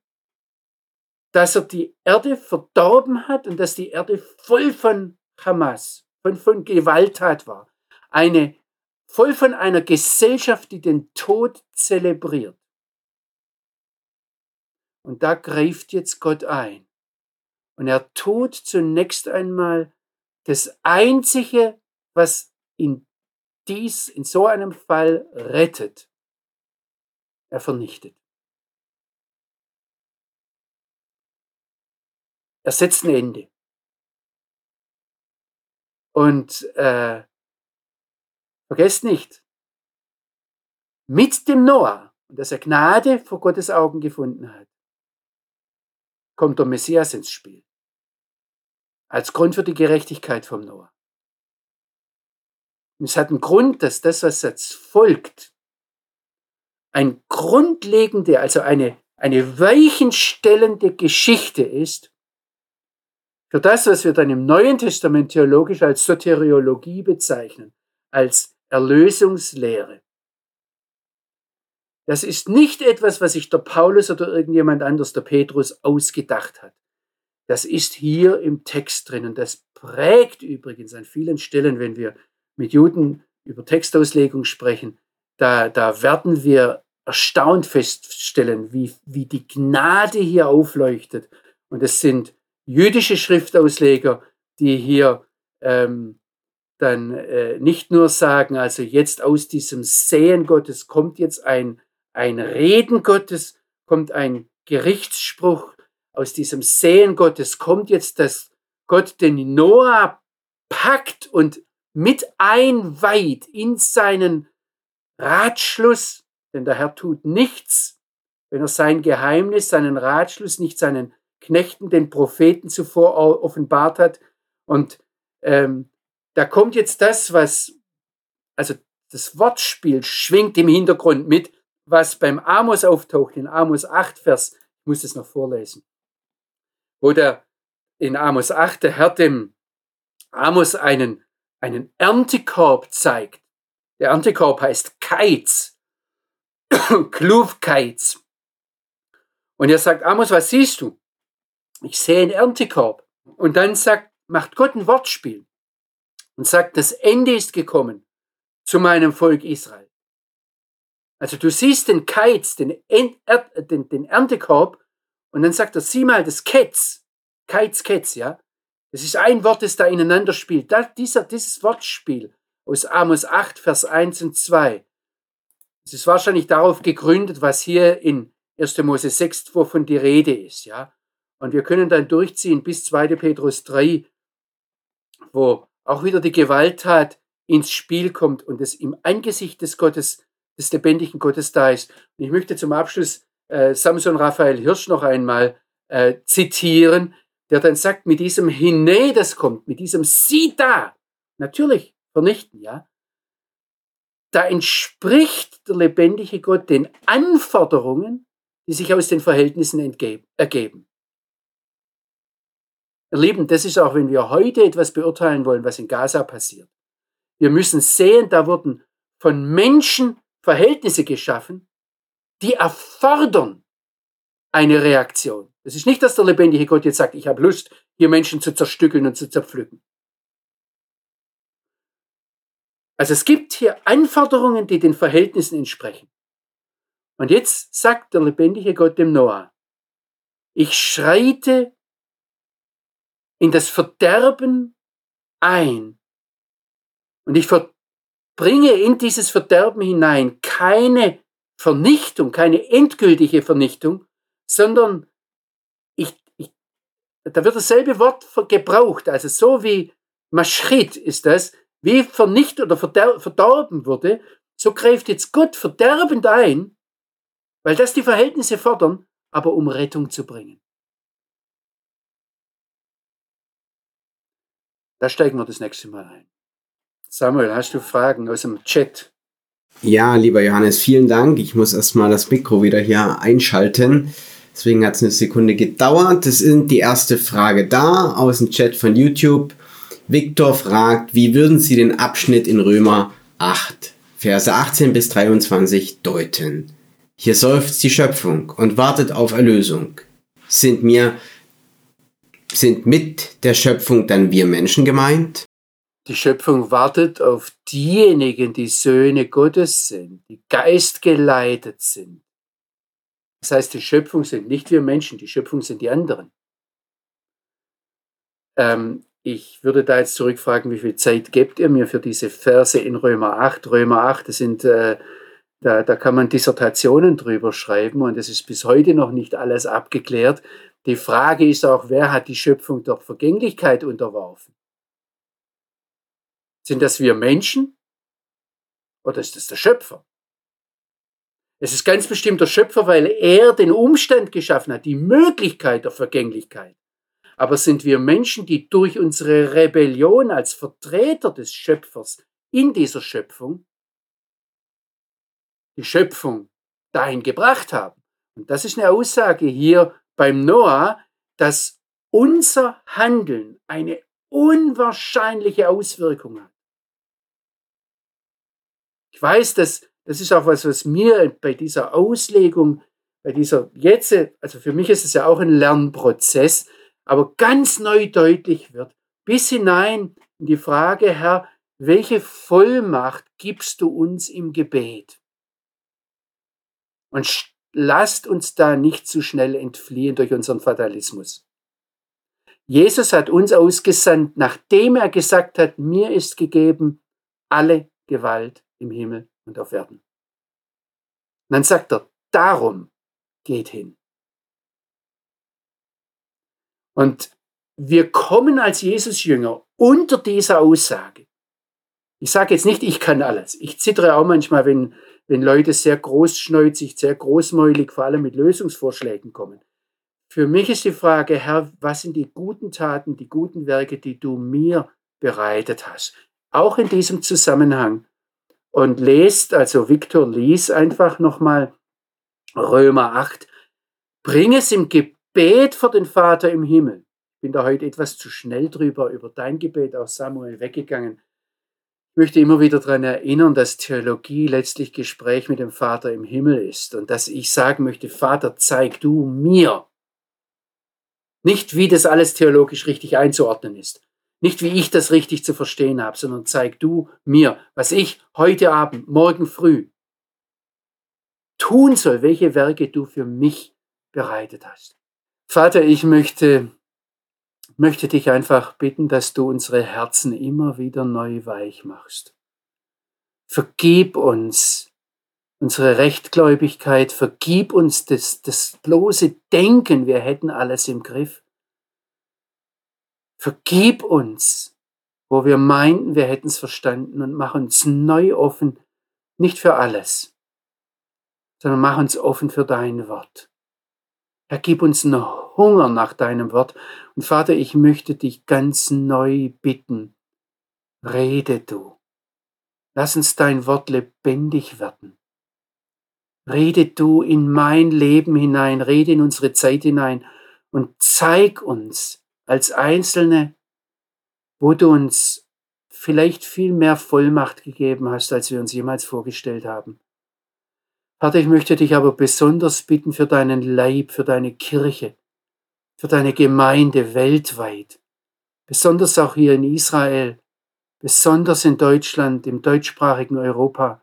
dass er die Erde verdorben hat und dass die Erde voll von Hamas, von, von Gewalttat war. Eine, voll von einer Gesellschaft, die den Tod zelebriert. Und da greift jetzt Gott ein. Und er tut zunächst einmal das Einzige, was in dies, in so einem Fall rettet. Er vernichtet. Er setzt ein Ende. Und äh, vergesst nicht, mit dem Noah, dass er Gnade vor Gottes Augen gefunden hat, kommt der Messias ins Spiel. Als Grund für die Gerechtigkeit vom Noah. Und es hat einen Grund, dass das, was jetzt folgt, ein grundlegende, also eine, eine weichenstellende Geschichte ist, für das, was wir dann im Neuen Testament theologisch als Soteriologie bezeichnen, als Erlösungslehre. Das ist nicht etwas, was sich der Paulus oder irgendjemand anders, der Petrus, ausgedacht hat. Das ist hier im Text drin und das prägt übrigens an vielen Stellen, wenn wir mit Juden über Textauslegung sprechen, da, da werden wir erstaunt feststellen, wie, wie die Gnade hier aufleuchtet. Und es sind jüdische Schriftausleger, die hier ähm, dann äh, nicht nur sagen, also jetzt aus diesem Sehen Gottes kommt jetzt ein, ein Reden Gottes, kommt ein Gerichtsspruch, aus diesem Sehen Gottes kommt jetzt, dass Gott den Noah packt und mit einweiht in seinen Ratschluss, denn der Herr tut nichts, wenn er sein Geheimnis, seinen Ratschluss nicht seinen Knechten, den Propheten zuvor offenbart hat. Und ähm, da kommt jetzt das, was, also das Wortspiel schwingt im Hintergrund mit, was beim Amos auftaucht, in Amos 8, Vers, ich muss es noch vorlesen, wo der in Amos 8 der Herr dem Amos einen, einen Erntekorb zeigt. Der Erntekorb heißt Keiz, Klufkeiz. Und er sagt, Amos, was siehst du? ich sehe einen Erntekorb. Und dann sagt, macht Gott ein Wortspiel und sagt, das Ende ist gekommen zu meinem Volk Israel. Also du siehst den Keiz, den, Erntekorb und dann sagt er, sieh mal das Ketz, Keiz, Ketz, ja. Das ist ein Wort, das da ineinander spielt. Da, dieser, dieses Wortspiel aus Amos 8, Vers 1 und 2. Es ist wahrscheinlich darauf gegründet, was hier in 1. Mose 6, wovon die Rede ist, ja. Und wir können dann durchziehen bis 2. Petrus 3, wo auch wieder die Gewalttat ins Spiel kommt und es im Angesicht des Gottes, des lebendigen Gottes da ist. Und ich möchte zum Abschluss äh, Samson Raphael Hirsch noch einmal äh, zitieren, der dann sagt, mit diesem Hine, das kommt, mit diesem Sie da, natürlich vernichten, ja, da entspricht der lebendige Gott den Anforderungen, die sich aus den Verhältnissen ergeben. Ihr Lieben, das ist auch, wenn wir heute etwas beurteilen wollen, was in Gaza passiert. Wir müssen sehen, da wurden von Menschen Verhältnisse geschaffen, die erfordern eine Reaktion. Es ist nicht, dass der lebendige Gott jetzt sagt, ich habe Lust, hier Menschen zu zerstückeln und zu zerpflücken. Also es gibt hier Anforderungen, die den Verhältnissen entsprechen. Und jetzt sagt der lebendige Gott dem Noah, ich schreite in das Verderben ein, Und ich bringe in dieses Verderben hinein keine Vernichtung, keine endgültige Vernichtung, sondern ich, ich, da wird dasselbe Wort gebraucht, also so wie Maschrit ist das, wie vernichtet oder verdorben wurde, so greift jetzt Gott verderbend ein, weil das die Verhältnisse fordern, aber um Rettung zu bringen. Da steigen wir das nächste Mal ein. Samuel, hast du Fragen aus dem Chat? Ja, lieber Johannes, vielen Dank. Ich muss erstmal das Mikro wieder hier einschalten. Deswegen hat es eine Sekunde gedauert. Das ist die erste Frage da aus dem Chat von YouTube. Viktor fragt, wie würden Sie den Abschnitt in Römer 8, Verse 18 bis 23 deuten? Hier seufzt die Schöpfung und wartet auf Erlösung. Sind mir, sind mit der Schöpfung dann wir Menschen gemeint? Die Schöpfung wartet auf diejenigen, die Söhne Gottes sind, die geistgeleitet sind. Das heißt, die Schöpfung sind nicht wir Menschen, die Schöpfung sind die anderen. Ähm, ich würde da jetzt zurückfragen, wie viel Zeit gebt ihr mir für diese Verse in Römer 8? Römer 8, das sind, äh, da, da kann man Dissertationen drüber schreiben und es ist bis heute noch nicht alles abgeklärt. Die Frage ist auch, wer hat die Schöpfung der Vergänglichkeit unterworfen? Sind das wir Menschen oder ist das der Schöpfer? Es ist ganz bestimmt der Schöpfer, weil er den Umstand geschaffen hat, die Möglichkeit der Vergänglichkeit. Aber sind wir Menschen, die durch unsere Rebellion als Vertreter des Schöpfers in dieser Schöpfung die Schöpfung dahin gebracht haben? Und das ist eine Aussage hier beim Noah, dass unser Handeln eine unwahrscheinliche Auswirkung hat. Ich weiß, dass das ist auch was, was mir bei dieser Auslegung, bei dieser jetzt, also für mich ist es ja auch ein Lernprozess, aber ganz neu deutlich wird, bis hinein in die Frage, Herr, welche Vollmacht gibst du uns im Gebet? Und lasst uns da nicht zu schnell entfliehen durch unseren Fatalismus. Jesus hat uns ausgesandt, nachdem er gesagt hat, mir ist gegeben alle Gewalt im Himmel und auf Erden. Und dann sagt er, darum geht hin. Und wir kommen als Jesus-Jünger unter dieser Aussage. Ich sage jetzt nicht, ich kann alles. Ich zittere auch manchmal, wenn, wenn Leute sehr großschneuzig, sehr großmäulig, vor allem mit Lösungsvorschlägen kommen. Für mich ist die Frage, Herr, was sind die guten Taten, die guten Werke, die du mir bereitet hast? Auch in diesem Zusammenhang und lest, also Viktor lies einfach nochmal Römer 8, bring es im Gebet vor den Vater im Himmel. Ich bin da heute etwas zu schnell drüber, über dein Gebet aus Samuel weggegangen. Möchte immer wieder daran erinnern, dass Theologie letztlich Gespräch mit dem Vater im Himmel ist und dass ich sagen möchte, Vater, zeig du mir. Nicht, wie das alles theologisch richtig einzuordnen ist, nicht wie ich das richtig zu verstehen habe, sondern zeig du mir, was ich heute Abend, morgen früh tun soll, welche Werke du für mich bereitet hast. Vater, ich möchte, möchte dich einfach bitten, dass du unsere Herzen immer wieder neu weich machst. Vergib uns unsere Rechtgläubigkeit, vergib uns das, das bloße Denken, wir hätten alles im Griff. Vergib uns, wo wir meinten, wir hätten es verstanden und mach uns neu offen, nicht für alles, sondern mach uns offen für dein Wort. Herr, gib uns einen Hunger nach deinem Wort. Und Vater, ich möchte dich ganz neu bitten, rede du. Lass uns dein Wort lebendig werden. Rede du in mein Leben hinein, rede in unsere Zeit hinein und zeig uns, als Einzelne, wo du uns vielleicht viel mehr Vollmacht gegeben hast, als wir uns jemals vorgestellt haben. Vater, ich möchte dich aber besonders bitten für deinen Leib, für deine Kirche, für deine Gemeinde weltweit, besonders auch hier in Israel, besonders in Deutschland, im deutschsprachigen Europa.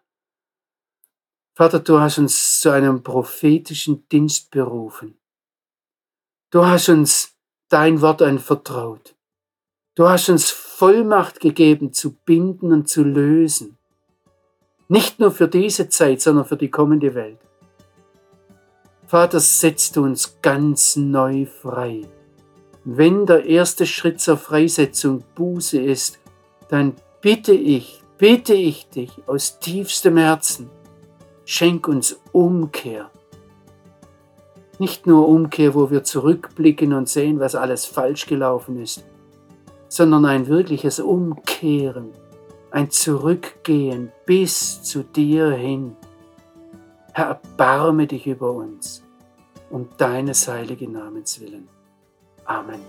Vater, du hast uns zu einem prophetischen Dienst berufen. Du hast uns dein Wort anvertraut. Du hast uns Vollmacht gegeben zu binden und zu lösen. Nicht nur für diese Zeit, sondern für die kommende Welt. Vater, setzt uns ganz neu frei. Wenn der erste Schritt zur Freisetzung Buße ist, dann bitte ich, bitte ich dich aus tiefstem Herzen, schenk uns Umkehr. Nicht nur Umkehr, wo wir zurückblicken und sehen, was alles falsch gelaufen ist, sondern ein wirkliches Umkehren, ein Zurückgehen bis zu dir hin. Herr, erbarme dich über uns, um deines heiligen Namens willen. Amen.